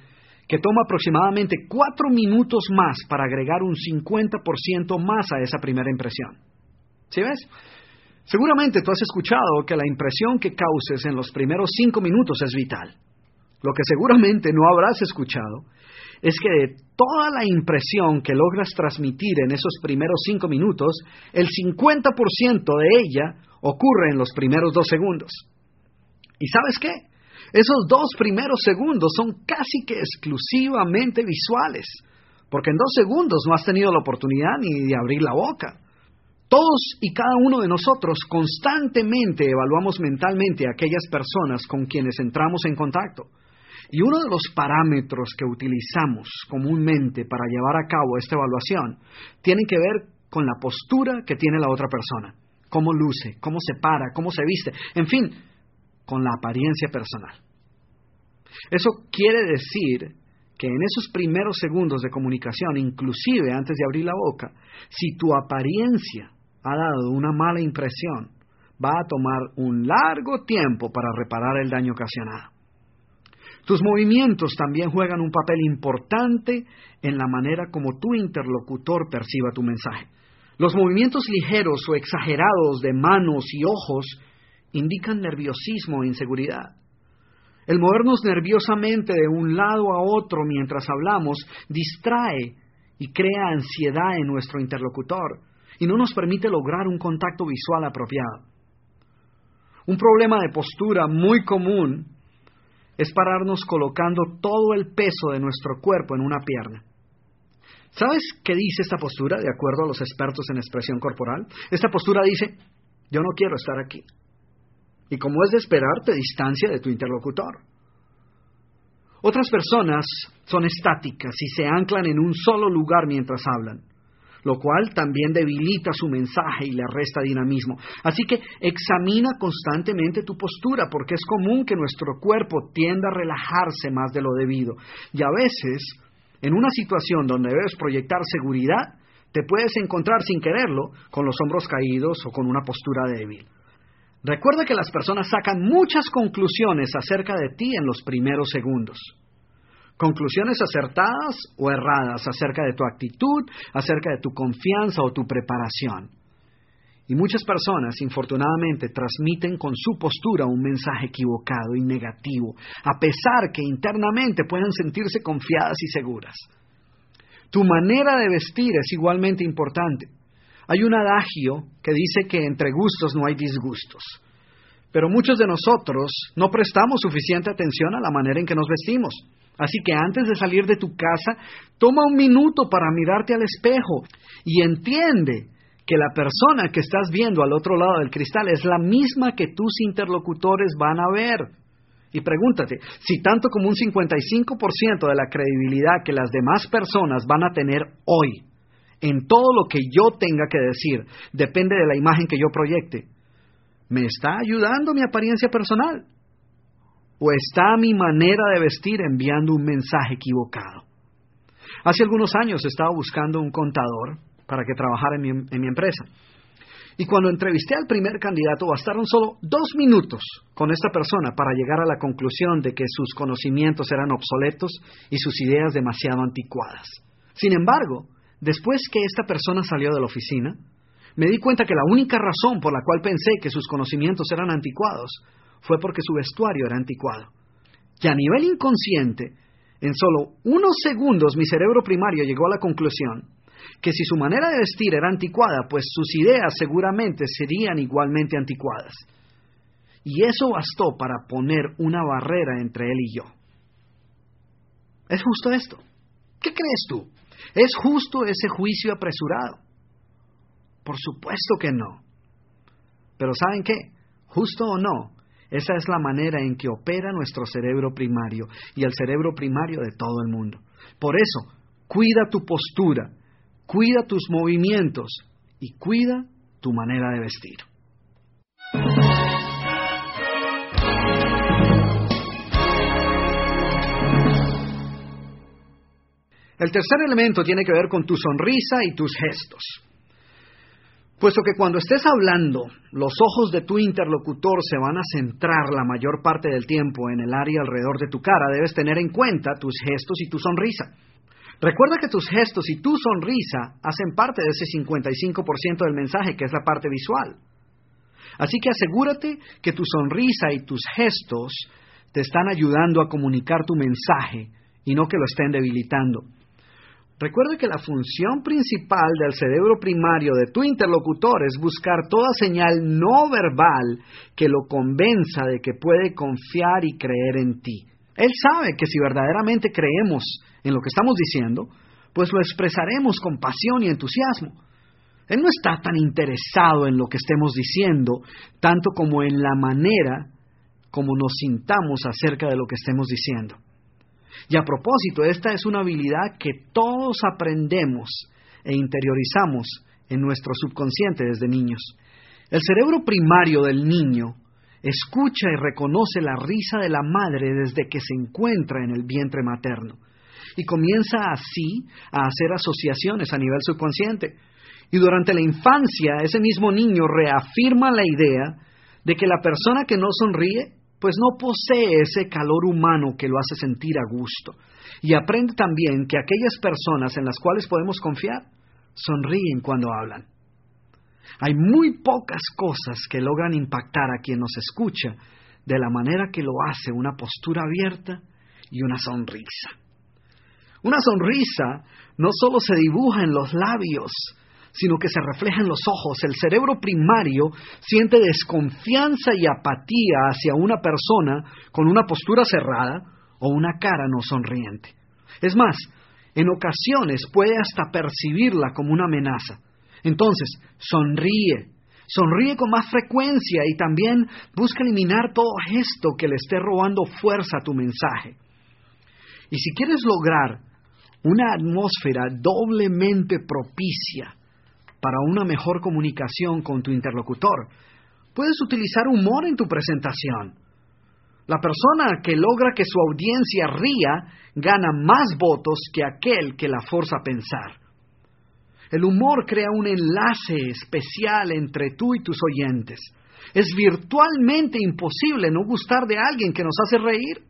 que toma aproximadamente cuatro minutos más para agregar un 50% más a esa primera impresión. ¿Sí ves? Seguramente tú has escuchado que la impresión que causes en los primeros cinco minutos es vital. Lo que seguramente no habrás escuchado es que de toda la impresión que logras transmitir en esos primeros cinco minutos, el 50% de ella ocurre en los primeros dos segundos. ¿Y sabes qué? Esos dos primeros segundos son casi que exclusivamente visuales, porque en dos segundos no has tenido la oportunidad ni de abrir la boca. Todos y cada uno de nosotros constantemente evaluamos mentalmente a aquellas personas con quienes entramos en contacto. Y uno de los parámetros que utilizamos comúnmente para llevar a cabo esta evaluación tiene que ver con la postura que tiene la otra persona, cómo luce, cómo se para, cómo se viste, en fin, con la apariencia personal. Eso quiere decir que en esos primeros segundos de comunicación, inclusive antes de abrir la boca, si tu apariencia ha dado una mala impresión, va a tomar un largo tiempo para reparar el daño ocasionado. Tus movimientos también juegan un papel importante en la manera como tu interlocutor perciba tu mensaje. Los movimientos ligeros o exagerados de manos y ojos indican nerviosismo e inseguridad. El movernos nerviosamente de un lado a otro mientras hablamos distrae y crea ansiedad en nuestro interlocutor y no nos permite lograr un contacto visual apropiado. Un problema de postura muy común es pararnos colocando todo el peso de nuestro cuerpo en una pierna. ¿Sabes qué dice esta postura de acuerdo a los expertos en expresión corporal? Esta postura dice, yo no quiero estar aquí. Y como es de esperar, te distancia de tu interlocutor. Otras personas son estáticas y se anclan en un solo lugar mientras hablan lo cual también debilita su mensaje y le resta dinamismo. Así que examina constantemente tu postura, porque es común que nuestro cuerpo tienda a relajarse más de lo debido. Y a veces, en una situación donde debes proyectar seguridad, te puedes encontrar sin quererlo con los hombros caídos o con una postura débil. Recuerda que las personas sacan muchas conclusiones acerca de ti en los primeros segundos conclusiones acertadas o erradas acerca de tu actitud, acerca de tu confianza o tu preparación. Y muchas personas, infortunadamente, transmiten con su postura un mensaje equivocado y negativo, a pesar que internamente puedan sentirse confiadas y seguras. Tu manera de vestir es igualmente importante. Hay un adagio que dice que entre gustos no hay disgustos. Pero muchos de nosotros no prestamos suficiente atención a la manera en que nos vestimos. Así que antes de salir de tu casa, toma un minuto para mirarte al espejo y entiende que la persona que estás viendo al otro lado del cristal es la misma que tus interlocutores van a ver. Y pregúntate, si tanto como un 55% de la credibilidad que las demás personas van a tener hoy en todo lo que yo tenga que decir depende de la imagen que yo proyecte, ¿me está ayudando mi apariencia personal? ¿O está mi manera de vestir enviando un mensaje equivocado? Hace algunos años estaba buscando un contador para que trabajara en mi, en mi empresa. Y cuando entrevisté al primer candidato, bastaron solo dos minutos con esta persona para llegar a la conclusión de que sus conocimientos eran obsoletos y sus ideas demasiado anticuadas. Sin embargo, después que esta persona salió de la oficina, me di cuenta que la única razón por la cual pensé que sus conocimientos eran anticuados fue porque su vestuario era anticuado. Y a nivel inconsciente, en solo unos segundos mi cerebro primario llegó a la conclusión que si su manera de vestir era anticuada, pues sus ideas seguramente serían igualmente anticuadas. Y eso bastó para poner una barrera entre él y yo. ¿Es justo esto? ¿Qué crees tú? ¿Es justo ese juicio apresurado? Por supuesto que no. Pero ¿saben qué? Justo o no, esa es la manera en que opera nuestro cerebro primario y el cerebro primario de todo el mundo. Por eso, cuida tu postura, cuida tus movimientos y cuida tu manera de vestir. El tercer elemento tiene que ver con tu sonrisa y tus gestos. Puesto que cuando estés hablando, los ojos de tu interlocutor se van a centrar la mayor parte del tiempo en el área alrededor de tu cara, debes tener en cuenta tus gestos y tu sonrisa. Recuerda que tus gestos y tu sonrisa hacen parte de ese 55% del mensaje que es la parte visual. Así que asegúrate que tu sonrisa y tus gestos te están ayudando a comunicar tu mensaje y no que lo estén debilitando. Recuerda que la función principal del cerebro primario de tu interlocutor es buscar toda señal no verbal que lo convenza de que puede confiar y creer en ti. Él sabe que si verdaderamente creemos en lo que estamos diciendo, pues lo expresaremos con pasión y entusiasmo. Él no está tan interesado en lo que estemos diciendo, tanto como en la manera como nos sintamos acerca de lo que estemos diciendo. Y a propósito, esta es una habilidad que todos aprendemos e interiorizamos en nuestro subconsciente desde niños. El cerebro primario del niño escucha y reconoce la risa de la madre desde que se encuentra en el vientre materno y comienza así a hacer asociaciones a nivel subconsciente. Y durante la infancia ese mismo niño reafirma la idea de que la persona que no sonríe pues no posee ese calor humano que lo hace sentir a gusto. Y aprende también que aquellas personas en las cuales podemos confiar sonríen cuando hablan. Hay muy pocas cosas que logran impactar a quien nos escucha de la manera que lo hace una postura abierta y una sonrisa. Una sonrisa no solo se dibuja en los labios, sino que se refleja en los ojos. El cerebro primario siente desconfianza y apatía hacia una persona con una postura cerrada o una cara no sonriente. Es más, en ocasiones puede hasta percibirla como una amenaza. Entonces, sonríe, sonríe con más frecuencia y también busca eliminar todo gesto que le esté robando fuerza a tu mensaje. Y si quieres lograr una atmósfera doblemente propicia para una mejor comunicación con tu interlocutor. Puedes utilizar humor en tu presentación. La persona que logra que su audiencia ría gana más votos que aquel que la forza a pensar. El humor crea un enlace especial entre tú y tus oyentes. Es virtualmente imposible no gustar de alguien que nos hace reír.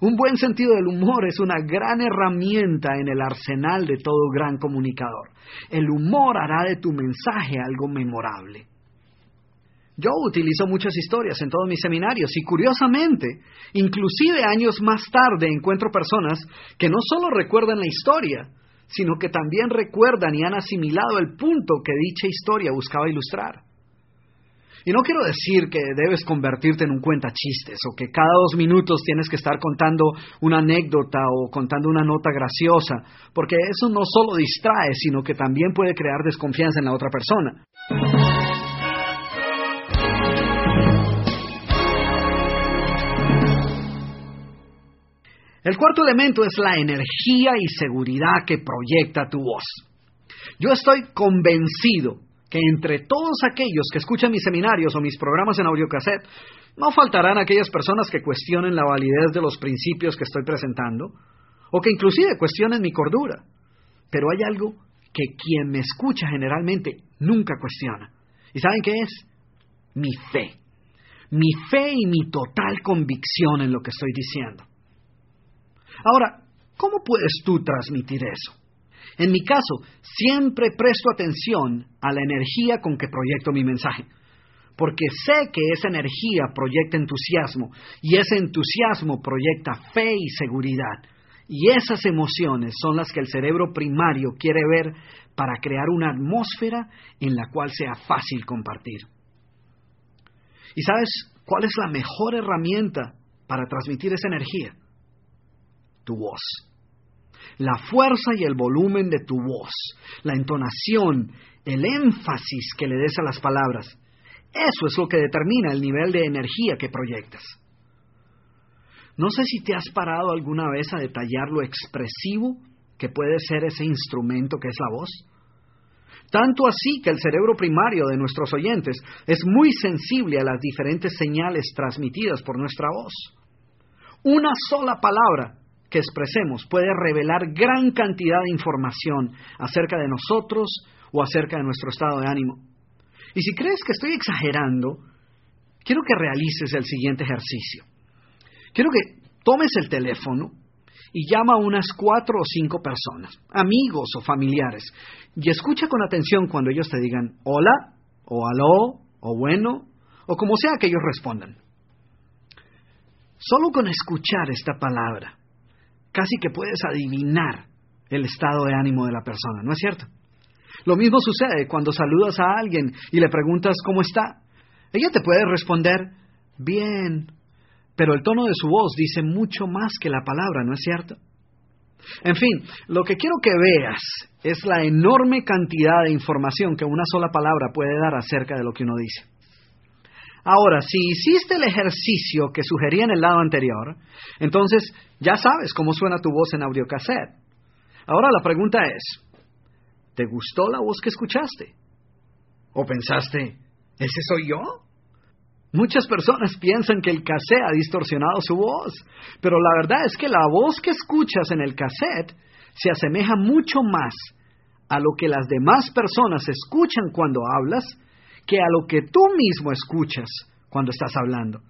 Un buen sentido del humor es una gran herramienta en el arsenal de todo gran comunicador. El humor hará de tu mensaje algo memorable. Yo utilizo muchas historias en todos mis seminarios y curiosamente, inclusive años más tarde encuentro personas que no solo recuerdan la historia, sino que también recuerdan y han asimilado el punto que dicha historia buscaba ilustrar. Y no quiero decir que debes convertirte en un cuenta chistes o que cada dos minutos tienes que estar contando una anécdota o contando una nota graciosa, porque eso no solo distrae, sino que también puede crear desconfianza en la otra persona. El cuarto elemento es la energía y seguridad que proyecta tu voz. Yo estoy convencido que entre todos aquellos que escuchan mis seminarios o mis programas en audiocassette, no faltarán aquellas personas que cuestionen la validez de los principios que estoy presentando, o que inclusive cuestionen mi cordura. Pero hay algo que quien me escucha generalmente nunca cuestiona. ¿Y saben qué es? Mi fe. Mi fe y mi total convicción en lo que estoy diciendo. Ahora, ¿cómo puedes tú transmitir eso? En mi caso, siempre presto atención a la energía con que proyecto mi mensaje, porque sé que esa energía proyecta entusiasmo y ese entusiasmo proyecta fe y seguridad. Y esas emociones son las que el cerebro primario quiere ver para crear una atmósfera en la cual sea fácil compartir. ¿Y sabes cuál es la mejor herramienta para transmitir esa energía? Tu voz la fuerza y el volumen de tu voz, la entonación, el énfasis que le des a las palabras. Eso es lo que determina el nivel de energía que proyectas. No sé si te has parado alguna vez a detallar lo expresivo que puede ser ese instrumento que es la voz. Tanto así que el cerebro primario de nuestros oyentes es muy sensible a las diferentes señales transmitidas por nuestra voz. Una sola palabra que expresemos puede revelar gran cantidad de información acerca de nosotros o acerca de nuestro estado de ánimo. Y si crees que estoy exagerando, quiero que realices el siguiente ejercicio. Quiero que tomes el teléfono y llama a unas cuatro o cinco personas, amigos o familiares, y escucha con atención cuando ellos te digan hola, o aló, o bueno, o como sea que ellos respondan. Solo con escuchar esta palabra, casi que puedes adivinar el estado de ánimo de la persona, ¿no es cierto? Lo mismo sucede cuando saludas a alguien y le preguntas cómo está. Ella te puede responder, bien, pero el tono de su voz dice mucho más que la palabra, ¿no es cierto? En fin, lo que quiero que veas es la enorme cantidad de información que una sola palabra puede dar acerca de lo que uno dice. Ahora, si hiciste el ejercicio que sugerí en el lado anterior, entonces ya sabes cómo suena tu voz en audiocassette. Ahora la pregunta es, ¿te gustó la voz que escuchaste? ¿O pensaste, ese soy yo? Muchas personas piensan que el cassette ha distorsionado su voz, pero la verdad es que la voz que escuchas en el cassette se asemeja mucho más a lo que las demás personas escuchan cuando hablas que a lo que tú mismo escuchas cuando estás hablando.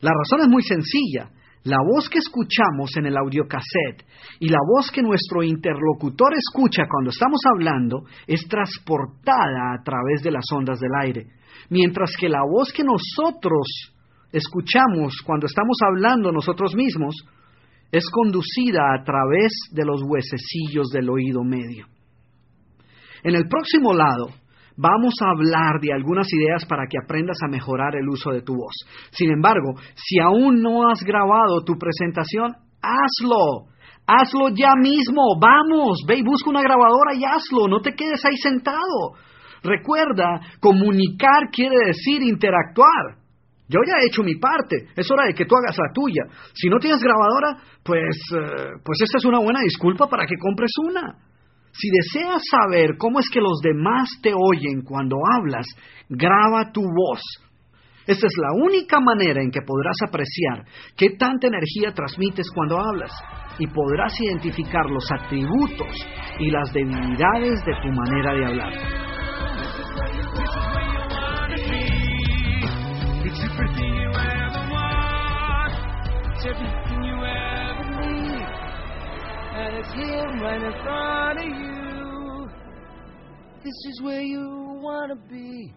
La razón es muy sencilla. La voz que escuchamos en el audiocassette y la voz que nuestro interlocutor escucha cuando estamos hablando es transportada a través de las ondas del aire, mientras que la voz que nosotros escuchamos cuando estamos hablando nosotros mismos es conducida a través de los huesecillos del oído medio. En el próximo lado Vamos a hablar de algunas ideas para que aprendas a mejorar el uso de tu voz. Sin embargo, si aún no has grabado tu presentación, hazlo. Hazlo ya mismo. Vamos, ve y busca una grabadora y hazlo. No te quedes ahí sentado. Recuerda, comunicar quiere decir interactuar. Yo ya he hecho mi parte, es hora de que tú hagas la tuya. Si no tienes grabadora, pues, eh, pues esta es una buena disculpa para que compres una. Si deseas saber cómo es que los demás te oyen cuando hablas, graba tu voz. Esta es la única manera en que podrás apreciar qué tanta energía transmites cuando hablas y podrás identificar los atributos y las debilidades de tu manera de hablar. It's him right in front of you. This is where you wanna be.